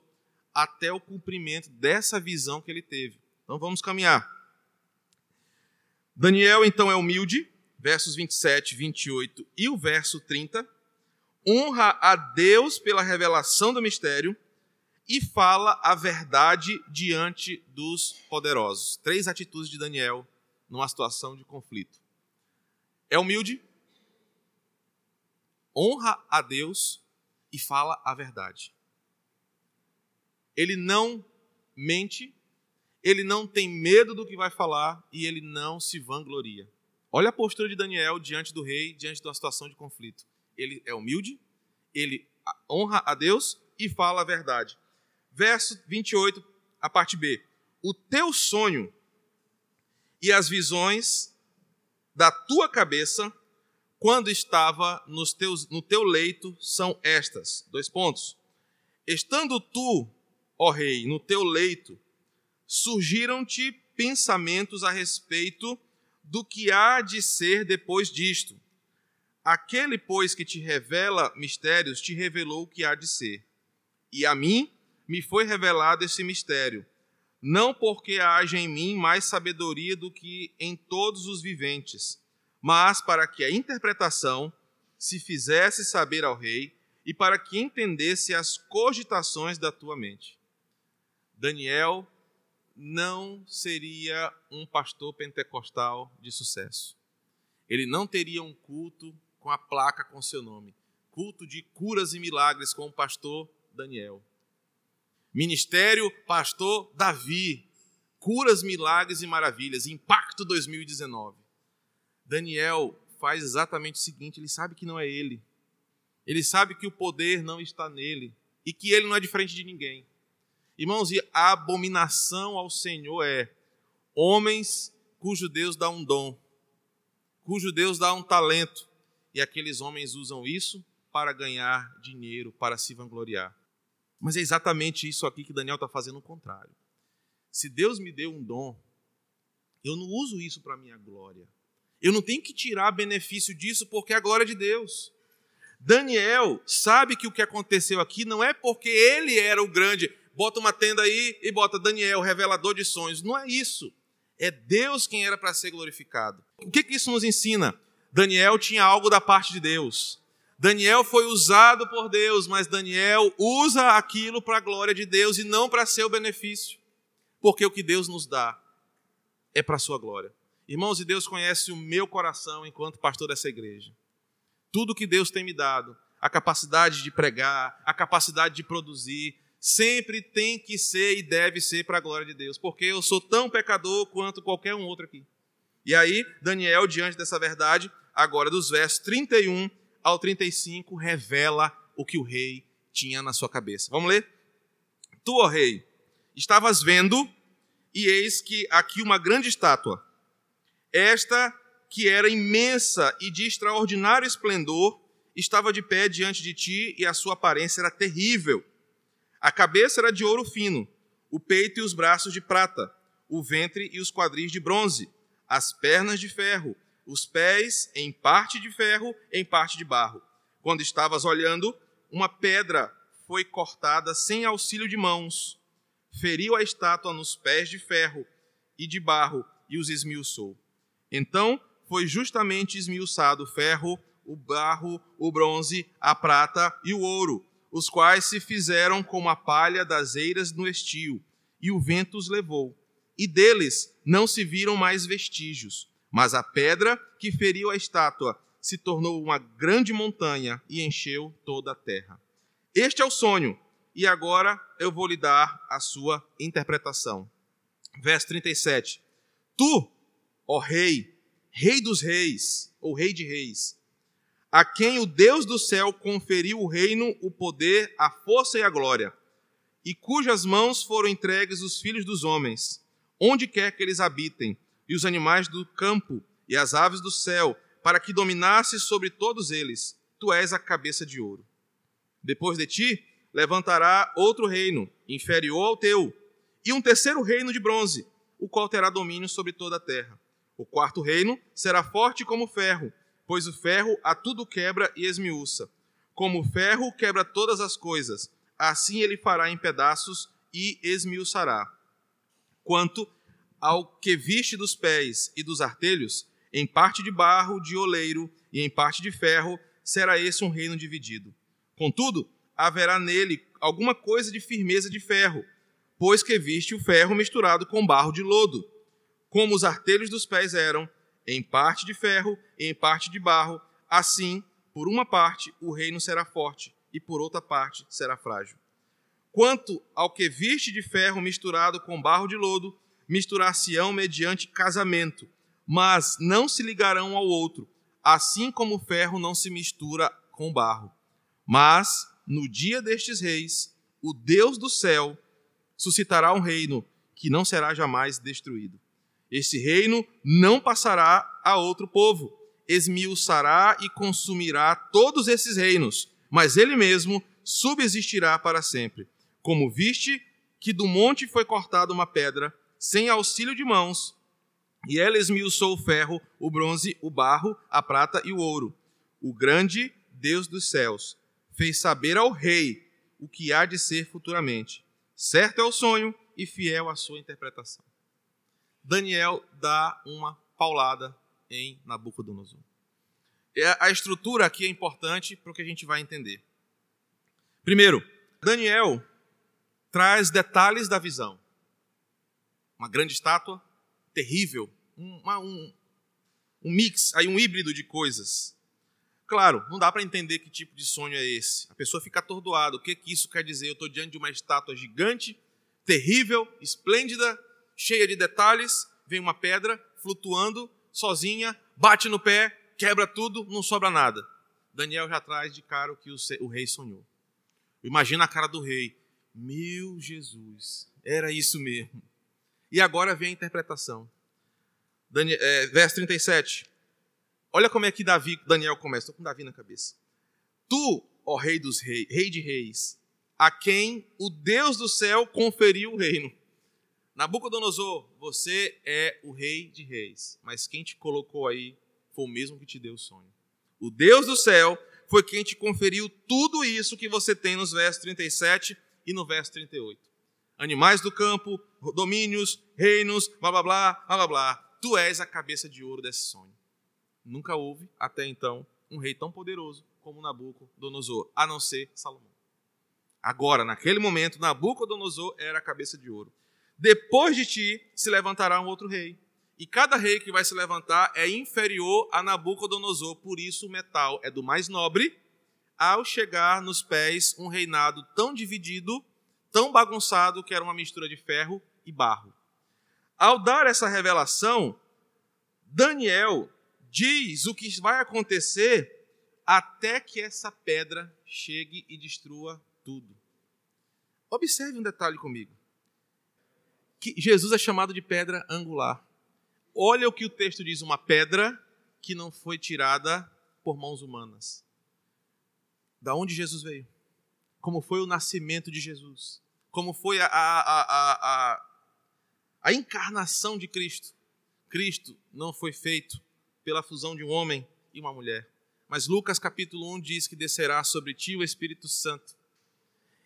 até o cumprimento dessa visão que ele teve. Então vamos caminhar. Daniel então é humilde, versos 27, 28 e o verso 30. Honra a Deus pela revelação do mistério e fala a verdade diante dos poderosos. Três atitudes de Daniel numa situação de conflito. É humilde, honra a Deus e fala a verdade. Ele não mente, ele não tem medo do que vai falar e ele não se vangloria. Olha a postura de Daniel diante do rei, diante de uma situação de conflito. Ele é humilde, ele honra a Deus e fala a verdade. Verso 28, a parte B. O teu sonho e as visões da tua cabeça quando estava nos teus, no teu leito são estas. Dois pontos. Estando tu, ó rei, no teu leito, surgiram-te pensamentos a respeito do que há de ser depois disto. Aquele, pois, que te revela mistérios, te revelou o que há de ser. E a mim me foi revelado esse mistério, não porque haja em mim mais sabedoria do que em todos os viventes, mas para que a interpretação se fizesse saber ao rei e para que entendesse as cogitações da tua mente. Daniel não seria um pastor pentecostal de sucesso. Ele não teria um culto com a placa com seu nome. Culto de curas e milagres com o pastor Daniel. Ministério Pastor Davi. Curas, milagres e maravilhas. Impacto 2019. Daniel faz exatamente o seguinte: ele sabe que não é ele. Ele sabe que o poder não está nele e que ele não é diferente de ninguém. Irmãos, e a abominação ao Senhor é homens cujo Deus dá um dom, cujo Deus dá um talento, e aqueles homens usam isso para ganhar dinheiro, para se vangloriar. Mas é exatamente isso aqui que Daniel está fazendo o contrário. Se Deus me deu um dom, eu não uso isso para minha glória. Eu não tenho que tirar benefício disso porque é a glória de Deus. Daniel sabe que o que aconteceu aqui não é porque ele era o grande, bota uma tenda aí e bota Daniel, revelador de sonhos. Não é isso. É Deus quem era para ser glorificado. O que, que isso nos ensina? Daniel tinha algo da parte de Deus. Daniel foi usado por Deus, mas Daniel usa aquilo para a glória de Deus e não para seu benefício. Porque o que Deus nos dá é para a sua glória. Irmãos, e Deus conhece o meu coração enquanto pastor dessa igreja. Tudo que Deus tem me dado, a capacidade de pregar, a capacidade de produzir, sempre tem que ser e deve ser para a glória de Deus, porque eu sou tão pecador quanto qualquer um outro aqui. E aí, Daniel, diante dessa verdade, agora dos versos 31 ao 35 revela o que o rei tinha na sua cabeça. Vamos ler? Tu, ó rei, estavas vendo e eis que aqui uma grande estátua. Esta, que era imensa e de extraordinário esplendor, estava de pé diante de ti e a sua aparência era terrível. A cabeça era de ouro fino, o peito e os braços de prata, o ventre e os quadris de bronze, as pernas de ferro, os pés em parte de ferro, em parte de barro. Quando estavas olhando, uma pedra foi cortada sem auxílio de mãos feriu a estátua nos pés de ferro e de barro e os esmiuçou. Então foi justamente esmiuçado o ferro, o barro, o bronze, a prata e o ouro, os quais se fizeram como a palha das eiras no estio, e o vento os levou. E deles não se viram mais vestígios, mas a pedra que feriu a estátua se tornou uma grande montanha e encheu toda a terra. Este é o sonho e agora eu vou lhe dar a sua interpretação. Verso 37. Tu, ó rei, rei dos reis, ou rei de reis, a quem o Deus do céu conferiu o reino, o poder, a força e a glória, e cujas mãos foram entregues os filhos dos homens, onde quer que eles habitem, e os animais do campo e as aves do céu, para que dominasse sobre todos eles. Tu és a cabeça de ouro. Depois de ti levantará outro reino, inferior ao teu, e um terceiro reino de bronze, o qual terá domínio sobre toda a terra. O quarto reino será forte como ferro, pois o ferro a tudo quebra e esmiuça. Como o ferro quebra todas as coisas, assim ele fará em pedaços e esmiuçará. Quanto ao que viste dos pés e dos artelhos, em parte de barro de oleiro e em parte de ferro, será esse um reino dividido. Contudo, haverá nele alguma coisa de firmeza de ferro, pois que viste o ferro misturado com barro de lodo. Como os artelhos dos pés eram, em parte de ferro e em parte de barro, assim, por uma parte, o reino será forte, e por outra parte, será frágil. Quanto ao que viste de ferro misturado com barro de lodo, misturar-se-ão mediante casamento, mas não se ligarão ao outro, assim como o ferro não se mistura com barro. Mas no dia destes reis, o Deus do céu suscitará um reino que não será jamais destruído. Esse reino não passará a outro povo, esmiuçará e consumirá todos esses reinos, mas ele mesmo subsistirá para sempre. Como viste que do monte foi cortada uma pedra, sem auxílio de mãos, e ela esmiuçou o ferro, o bronze, o barro, a prata e o ouro. O grande Deus dos céus fez saber ao rei o que há de ser futuramente. Certo é o sonho e fiel à sua interpretação. Daniel dá uma paulada em Nabucodonosor. É, a estrutura aqui é importante para o que a gente vai entender. Primeiro, Daniel traz detalhes da visão. Uma grande estátua, terrível, um, um, um mix, aí um híbrido de coisas. Claro, não dá para entender que tipo de sonho é esse. A pessoa fica atordoada. O que, que isso quer dizer? Eu estou diante de uma estátua gigante, terrível, esplêndida, cheia de detalhes. Vem uma pedra flutuando, sozinha, bate no pé, quebra tudo, não sobra nada. Daniel já traz de cara o que o rei sonhou. Imagina a cara do rei. Meu Jesus, era isso mesmo. E agora vem a interpretação. Daniel, é, verso 37. Olha como é que Davi, Daniel começa. Estou com Davi na cabeça. Tu, ó rei dos reis, rei de reis, a quem o Deus do céu conferiu o reino. Nabucodonosor, você é o rei de reis, mas quem te colocou aí foi o mesmo que te deu o sonho. O Deus do céu foi quem te conferiu tudo isso que você tem nos versos 37 e no verso 38. Animais do campo, domínios, reinos, blá blá blá, blá blá blá. Tu és a cabeça de ouro desse sonho. Nunca houve, até então, um rei tão poderoso como Nabucodonosor, a não ser Salomão. Agora, naquele momento, Nabucodonosor era a cabeça de ouro. Depois de ti se levantará um outro rei. E cada rei que vai se levantar é inferior a Nabucodonosor, por isso o metal é do mais nobre. Ao chegar nos pés um reinado tão dividido, tão bagunçado, que era uma mistura de ferro e barro. Ao dar essa revelação, Daniel diz o que vai acontecer até que essa pedra chegue e destrua tudo. Observe um detalhe comigo. que Jesus é chamado de pedra angular. Olha o que o texto diz: uma pedra que não foi tirada por mãos humanas. Da onde Jesus veio? Como foi o nascimento de Jesus? Como foi a, a, a, a, a encarnação de Cristo? Cristo não foi feito pela fusão de um homem e uma mulher. Mas Lucas capítulo 1 diz que descerá sobre ti o Espírito Santo.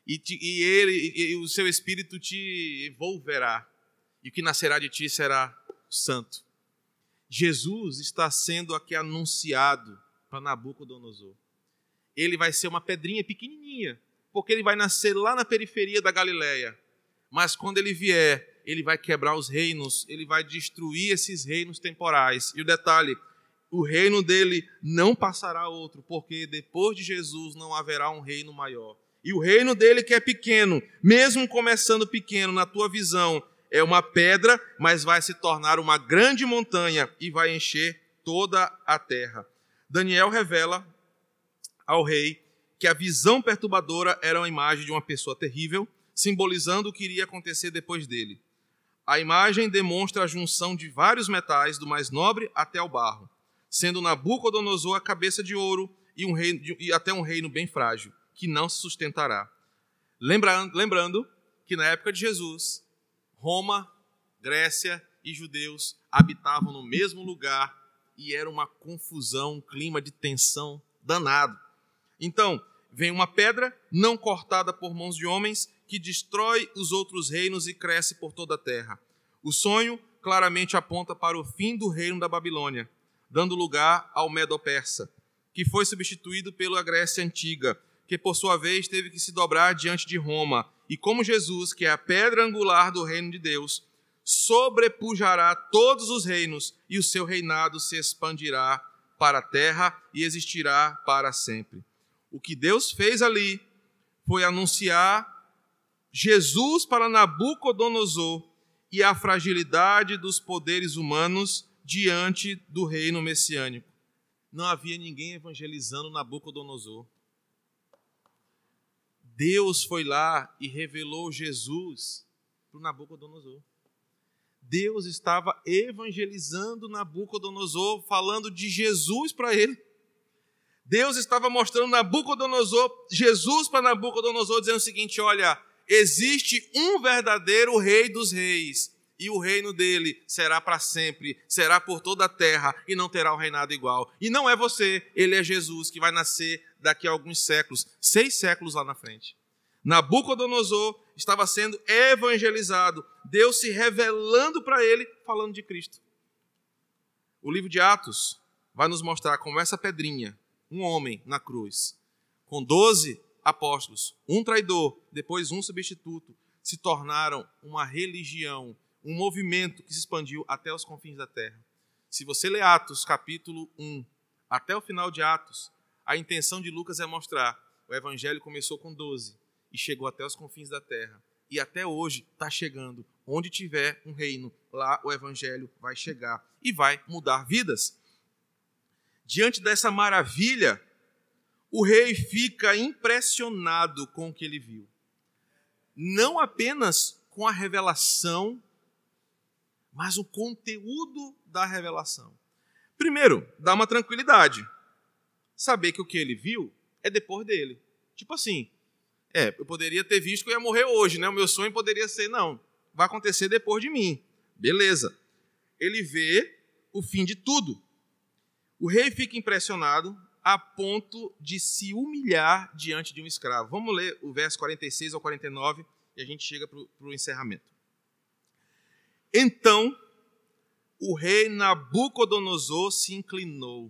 E, te, e ele e, e o seu espírito te envolverá. E o que nascerá de ti será santo. Jesus está sendo aqui anunciado para Nabucodonosor. Ele vai ser uma pedrinha pequenininha, porque ele vai nascer lá na periferia da Galileia. Mas quando ele vier, ele vai quebrar os reinos, ele vai destruir esses reinos temporais. E o detalhe, o reino dele não passará outro, porque depois de Jesus não haverá um reino maior. E o reino dele, que é pequeno, mesmo começando pequeno na tua visão, é uma pedra, mas vai se tornar uma grande montanha e vai encher toda a terra. Daniel revela ao rei que a visão perturbadora era uma imagem de uma pessoa terrível, simbolizando o que iria acontecer depois dele. A imagem demonstra a junção de vários metais, do mais nobre até o barro sendo Nabucodonosor a cabeça de ouro e, um reino, e até um reino bem frágil, que não se sustentará. Lembrando, lembrando que na época de Jesus, Roma, Grécia e judeus habitavam no mesmo lugar e era uma confusão, um clima de tensão danado. Então, vem uma pedra não cortada por mãos de homens que destrói os outros reinos e cresce por toda a terra. O sonho claramente aponta para o fim do reino da Babilônia dando lugar ao Medo-Persa, que foi substituído pela Grécia Antiga, que por sua vez teve que se dobrar diante de Roma. E como Jesus, que é a pedra angular do reino de Deus, sobrepujará todos os reinos e o seu reinado se expandirá para a terra e existirá para sempre. O que Deus fez ali foi anunciar Jesus para Nabucodonosor e a fragilidade dos poderes humanos diante do reino messiânico. Não havia ninguém evangelizando Nabucodonosor. Deus foi lá e revelou Jesus para Nabucodonosor. Deus estava evangelizando Nabucodonosor, falando de Jesus para ele. Deus estava mostrando Nabucodonosor, Jesus para Nabucodonosor, dizendo o seguinte: olha, existe um verdadeiro rei dos reis, e o reino dele será para sempre, será por toda a terra e não terá o um reinado igual. E não é você, ele é Jesus que vai nascer daqui a alguns séculos, seis séculos lá na frente. Nabucodonosor estava sendo evangelizado, Deus se revelando para ele, falando de Cristo. O livro de Atos vai nos mostrar como essa pedrinha, um homem na cruz, com doze apóstolos, um traidor, depois um substituto, se tornaram uma religião um movimento que se expandiu até os confins da terra. Se você ler Atos, capítulo 1, até o final de Atos, a intenção de Lucas é mostrar o evangelho começou com 12 e chegou até os confins da terra. E até hoje está chegando. Onde tiver um reino, lá o evangelho vai chegar e vai mudar vidas. Diante dessa maravilha, o rei fica impressionado com o que ele viu. Não apenas com a revelação mas o conteúdo da revelação. Primeiro, dá uma tranquilidade. Saber que o que ele viu é depois dele. Tipo assim, é, eu poderia ter visto que eu ia morrer hoje, né? O meu sonho poderia ser, não, vai acontecer depois de mim. Beleza. Ele vê o fim de tudo. O rei fica impressionado a ponto de se humilhar diante de um escravo. Vamos ler o verso 46 ao 49 e a gente chega para o encerramento. Então o rei Nabucodonosor se inclinou.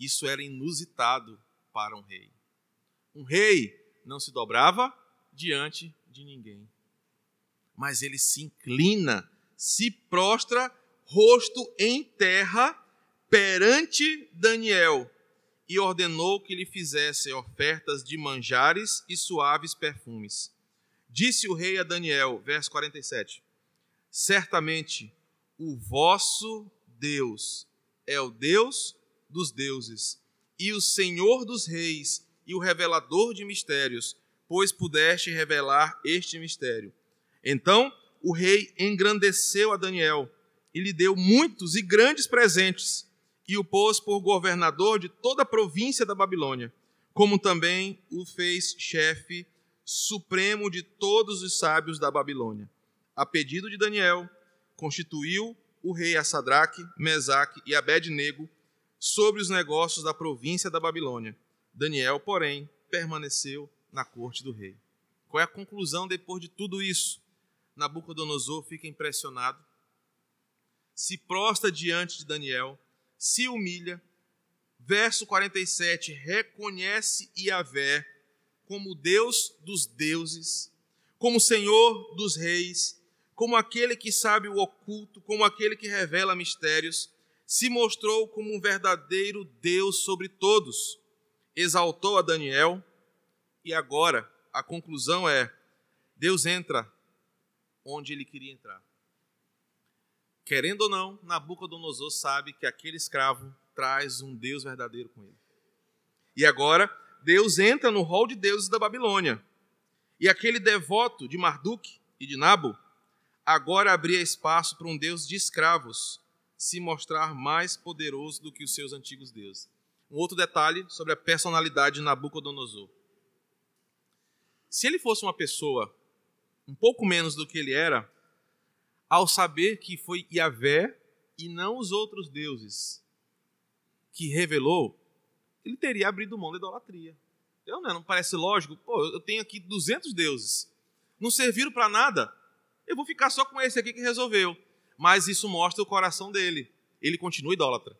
Isso era inusitado para um rei. Um rei não se dobrava diante de ninguém, mas ele se inclina, se prostra, rosto em terra, perante Daniel, e ordenou que lhe fizesse ofertas de manjares e suaves perfumes. Disse o rei a Daniel, verso 47 Certamente o vosso Deus é o Deus dos deuses e o Senhor dos reis e o revelador de mistérios, pois pudeste revelar este mistério. Então o rei engrandeceu a Daniel e lhe deu muitos e grandes presentes, e o pôs por governador de toda a província da Babilônia, como também o fez chefe supremo de todos os sábios da Babilônia. A pedido de Daniel, constituiu o rei a Sadraque, Mesaque e Abednego sobre os negócios da província da Babilônia. Daniel, porém, permaneceu na corte do rei. Qual é a conclusão depois de tudo isso? Nabucodonosor fica impressionado, se prostra diante de Daniel, se humilha. Verso 47, reconhece Yahvé como Deus dos deuses, como Senhor dos reis, como aquele que sabe o oculto, como aquele que revela mistérios, se mostrou como um verdadeiro Deus sobre todos. Exaltou a Daniel e agora a conclusão é: Deus entra onde ele queria entrar. Querendo ou não, Nabucodonosor sabe que aquele escravo traz um Deus verdadeiro com ele. E agora, Deus entra no rol de deuses da Babilônia. E aquele devoto de Marduk e de Nabo agora abria espaço para um Deus de escravos se mostrar mais poderoso do que os seus antigos deuses. Um outro detalhe sobre a personalidade de Nabucodonosor. Se ele fosse uma pessoa um pouco menos do que ele era, ao saber que foi Yahvé e não os outros deuses que revelou, ele teria abrido mão da idolatria. Eu, não, não parece lógico? Pô, eu tenho aqui 200 deuses. Não serviram para nada. Eu vou ficar só com esse aqui que resolveu. Mas isso mostra o coração dele. Ele continua idólatra.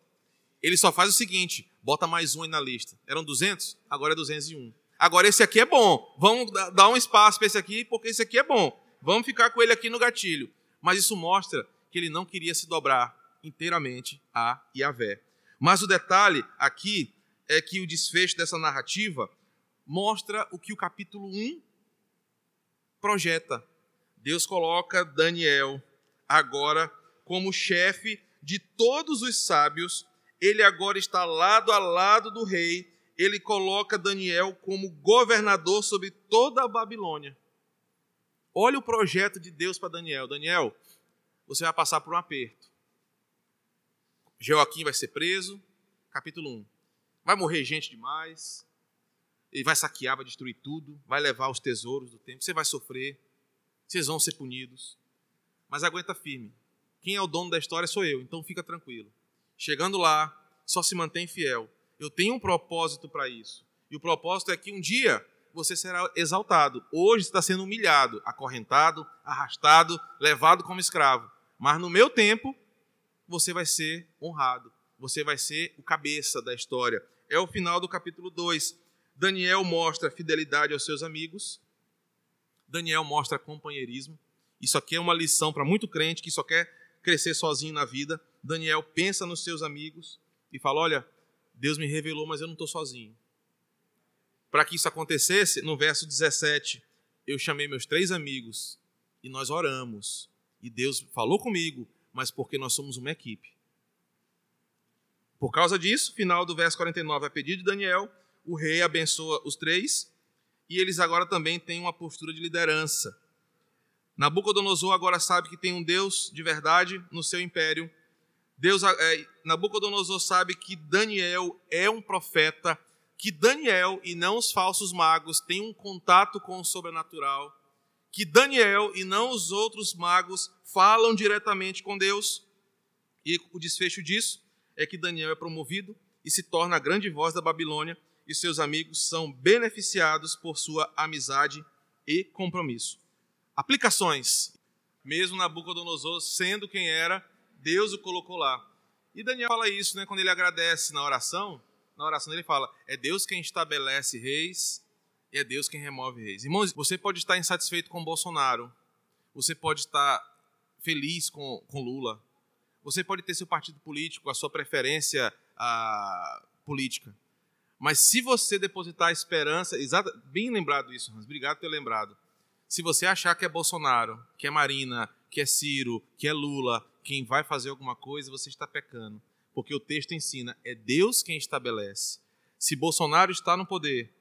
Ele só faz o seguinte: bota mais um aí na lista. Eram 200? Agora é 201. Agora esse aqui é bom. Vamos dar um espaço para esse aqui, porque esse aqui é bom. Vamos ficar com ele aqui no gatilho. Mas isso mostra que ele não queria se dobrar inteiramente a Yahvé. Mas o detalhe aqui é que o desfecho dessa narrativa mostra o que o capítulo 1 projeta. Deus coloca Daniel agora como chefe de todos os sábios. Ele agora está lado a lado do rei. Ele coloca Daniel como governador sobre toda a Babilônia. Olha o projeto de Deus para Daniel. Daniel, você vai passar por um aperto. Joaquim vai ser preso. Capítulo 1. Vai morrer gente demais. Ele vai saquear, vai destruir tudo. Vai levar os tesouros do templo. Você vai sofrer. Vocês vão ser punidos. Mas aguenta firme. Quem é o dono da história sou eu, então fica tranquilo. Chegando lá, só se mantém fiel. Eu tenho um propósito para isso. E o propósito é que um dia você será exaltado. Hoje está sendo humilhado, acorrentado, arrastado, levado como escravo. Mas no meu tempo, você vai ser honrado. Você vai ser o cabeça da história. É o final do capítulo 2. Daniel mostra fidelidade aos seus amigos. Daniel mostra companheirismo. Isso aqui é uma lição para muito crente que só quer crescer sozinho na vida. Daniel pensa nos seus amigos e fala: Olha, Deus me revelou, mas eu não estou sozinho. Para que isso acontecesse, no verso 17, eu chamei meus três amigos e nós oramos. E Deus falou comigo, mas porque nós somos uma equipe. Por causa disso, final do verso 49, a pedido de Daniel, o rei abençoa os três e eles agora também têm uma postura de liderança. Nabucodonosor agora sabe que tem um Deus de verdade no seu império. Deus, é, Nabucodonosor sabe que Daniel é um profeta que Daniel e não os falsos magos têm um contato com o sobrenatural, que Daniel e não os outros magos falam diretamente com Deus. E o desfecho disso é que Daniel é promovido e se torna a grande voz da Babilônia, e seus amigos são beneficiados por sua amizade e compromisso. Aplicações. Mesmo Nabucodonosor sendo quem era, Deus o colocou lá. E Daniel fala isso, né, quando ele agradece na oração, na oração dele fala: é Deus quem estabelece reis e é Deus quem remove reis. Irmãos, você pode estar insatisfeito com Bolsonaro, você pode estar feliz com, com Lula, você pode ter seu partido político, a sua preferência a, política. Mas se você depositar esperança, exata, bem lembrado isso, Hans, obrigado por ter lembrado. Se você achar que é Bolsonaro, que é Marina, que é Ciro, que é Lula, quem vai fazer alguma coisa, você está pecando porque o texto ensina, é Deus quem estabelece. Se Bolsonaro está no poder,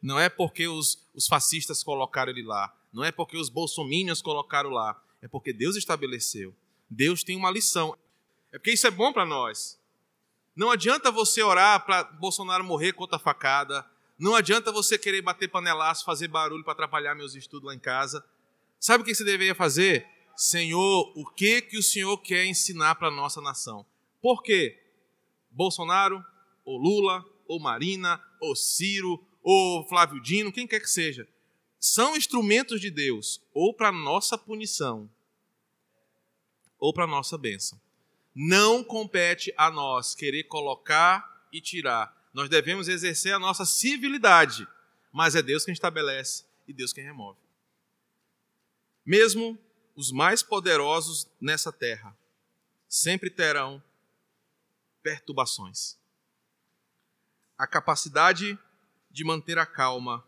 não é porque os, os fascistas colocaram ele lá, não é porque os bolsominions colocaram lá, é porque Deus estabeleceu. Deus tem uma lição. É porque isso é bom para nós. Não adianta você orar para Bolsonaro morrer com outra facada. Não adianta você querer bater panelaço, fazer barulho para atrapalhar meus estudos lá em casa. Sabe o que você deveria fazer? Senhor, o que que o Senhor quer ensinar para a nossa nação? Por quê? Bolsonaro, ou Lula, ou Marina, ou Ciro, ou Flávio Dino, quem quer que seja, são instrumentos de Deus, ou para nossa punição, ou para nossa bênção. Não compete a nós querer colocar e tirar. Nós devemos exercer a nossa civilidade, mas é Deus quem estabelece e Deus quem remove. Mesmo os mais poderosos nessa terra sempre terão perturbações. A capacidade de manter a calma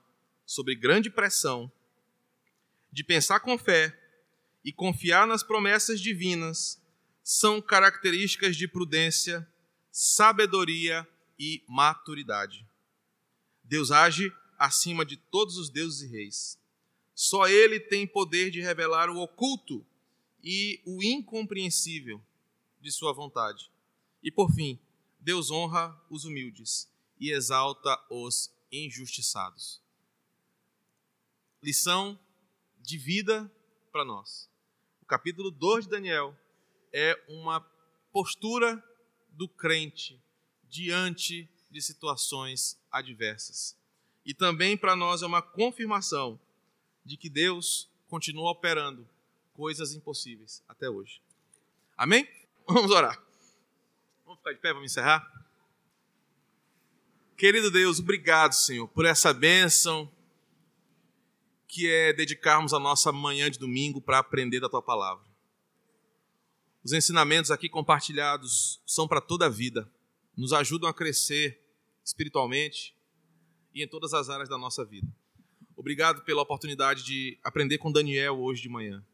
sob grande pressão, de pensar com fé e confiar nas promessas divinas são características de prudência, sabedoria e maturidade. Deus age acima de todos os deuses e reis. Só Ele tem poder de revelar o oculto e o incompreensível de Sua vontade. E por fim, Deus honra os humildes e exalta os injustiçados. Lição de vida para nós. O capítulo 2 de Daniel é uma postura do crente diante de situações adversas. E também para nós é uma confirmação de que Deus continua operando coisas impossíveis até hoje. Amém? Vamos orar. Ficar de pé, vamos encerrar? Querido Deus, obrigado, Senhor, por essa bênção que é dedicarmos a nossa manhã de domingo para aprender da tua palavra. Os ensinamentos aqui compartilhados são para toda a vida, nos ajudam a crescer espiritualmente e em todas as áreas da nossa vida. Obrigado pela oportunidade de aprender com Daniel hoje de manhã.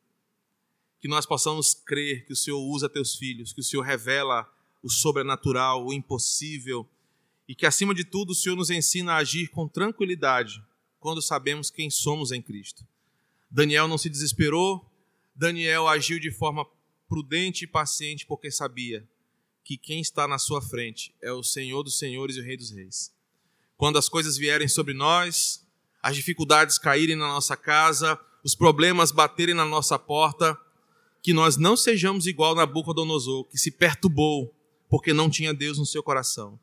Que nós possamos crer que o Senhor usa teus filhos, que o Senhor revela o sobrenatural, o impossível e que, acima de tudo, o Senhor nos ensina a agir com tranquilidade quando sabemos quem somos em Cristo. Daniel não se desesperou, Daniel agiu de forma prudente e paciente porque sabia que quem está na sua frente é o Senhor dos Senhores e o Rei dos Reis. Quando as coisas vierem sobre nós, as dificuldades caírem na nossa casa, os problemas baterem na nossa porta, que nós não sejamos igual Nabucodonosor, que se perturbou porque não tinha Deus no seu coração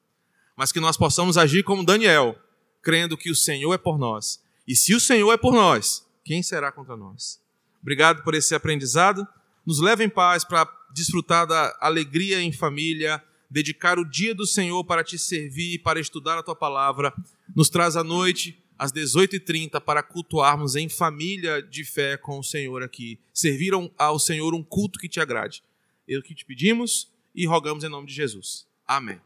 mas que nós possamos agir como Daniel, crendo que o Senhor é por nós. E se o Senhor é por nós, quem será contra nós? Obrigado por esse aprendizado. Nos leva em paz para desfrutar da alegria em família, dedicar o dia do Senhor para te servir, para estudar a tua palavra. Nos traz à noite, às 18h30, para cultuarmos em família de fé com o Senhor aqui. Servir ao Senhor um culto que te agrade. É o que te pedimos e rogamos em nome de Jesus. Amém.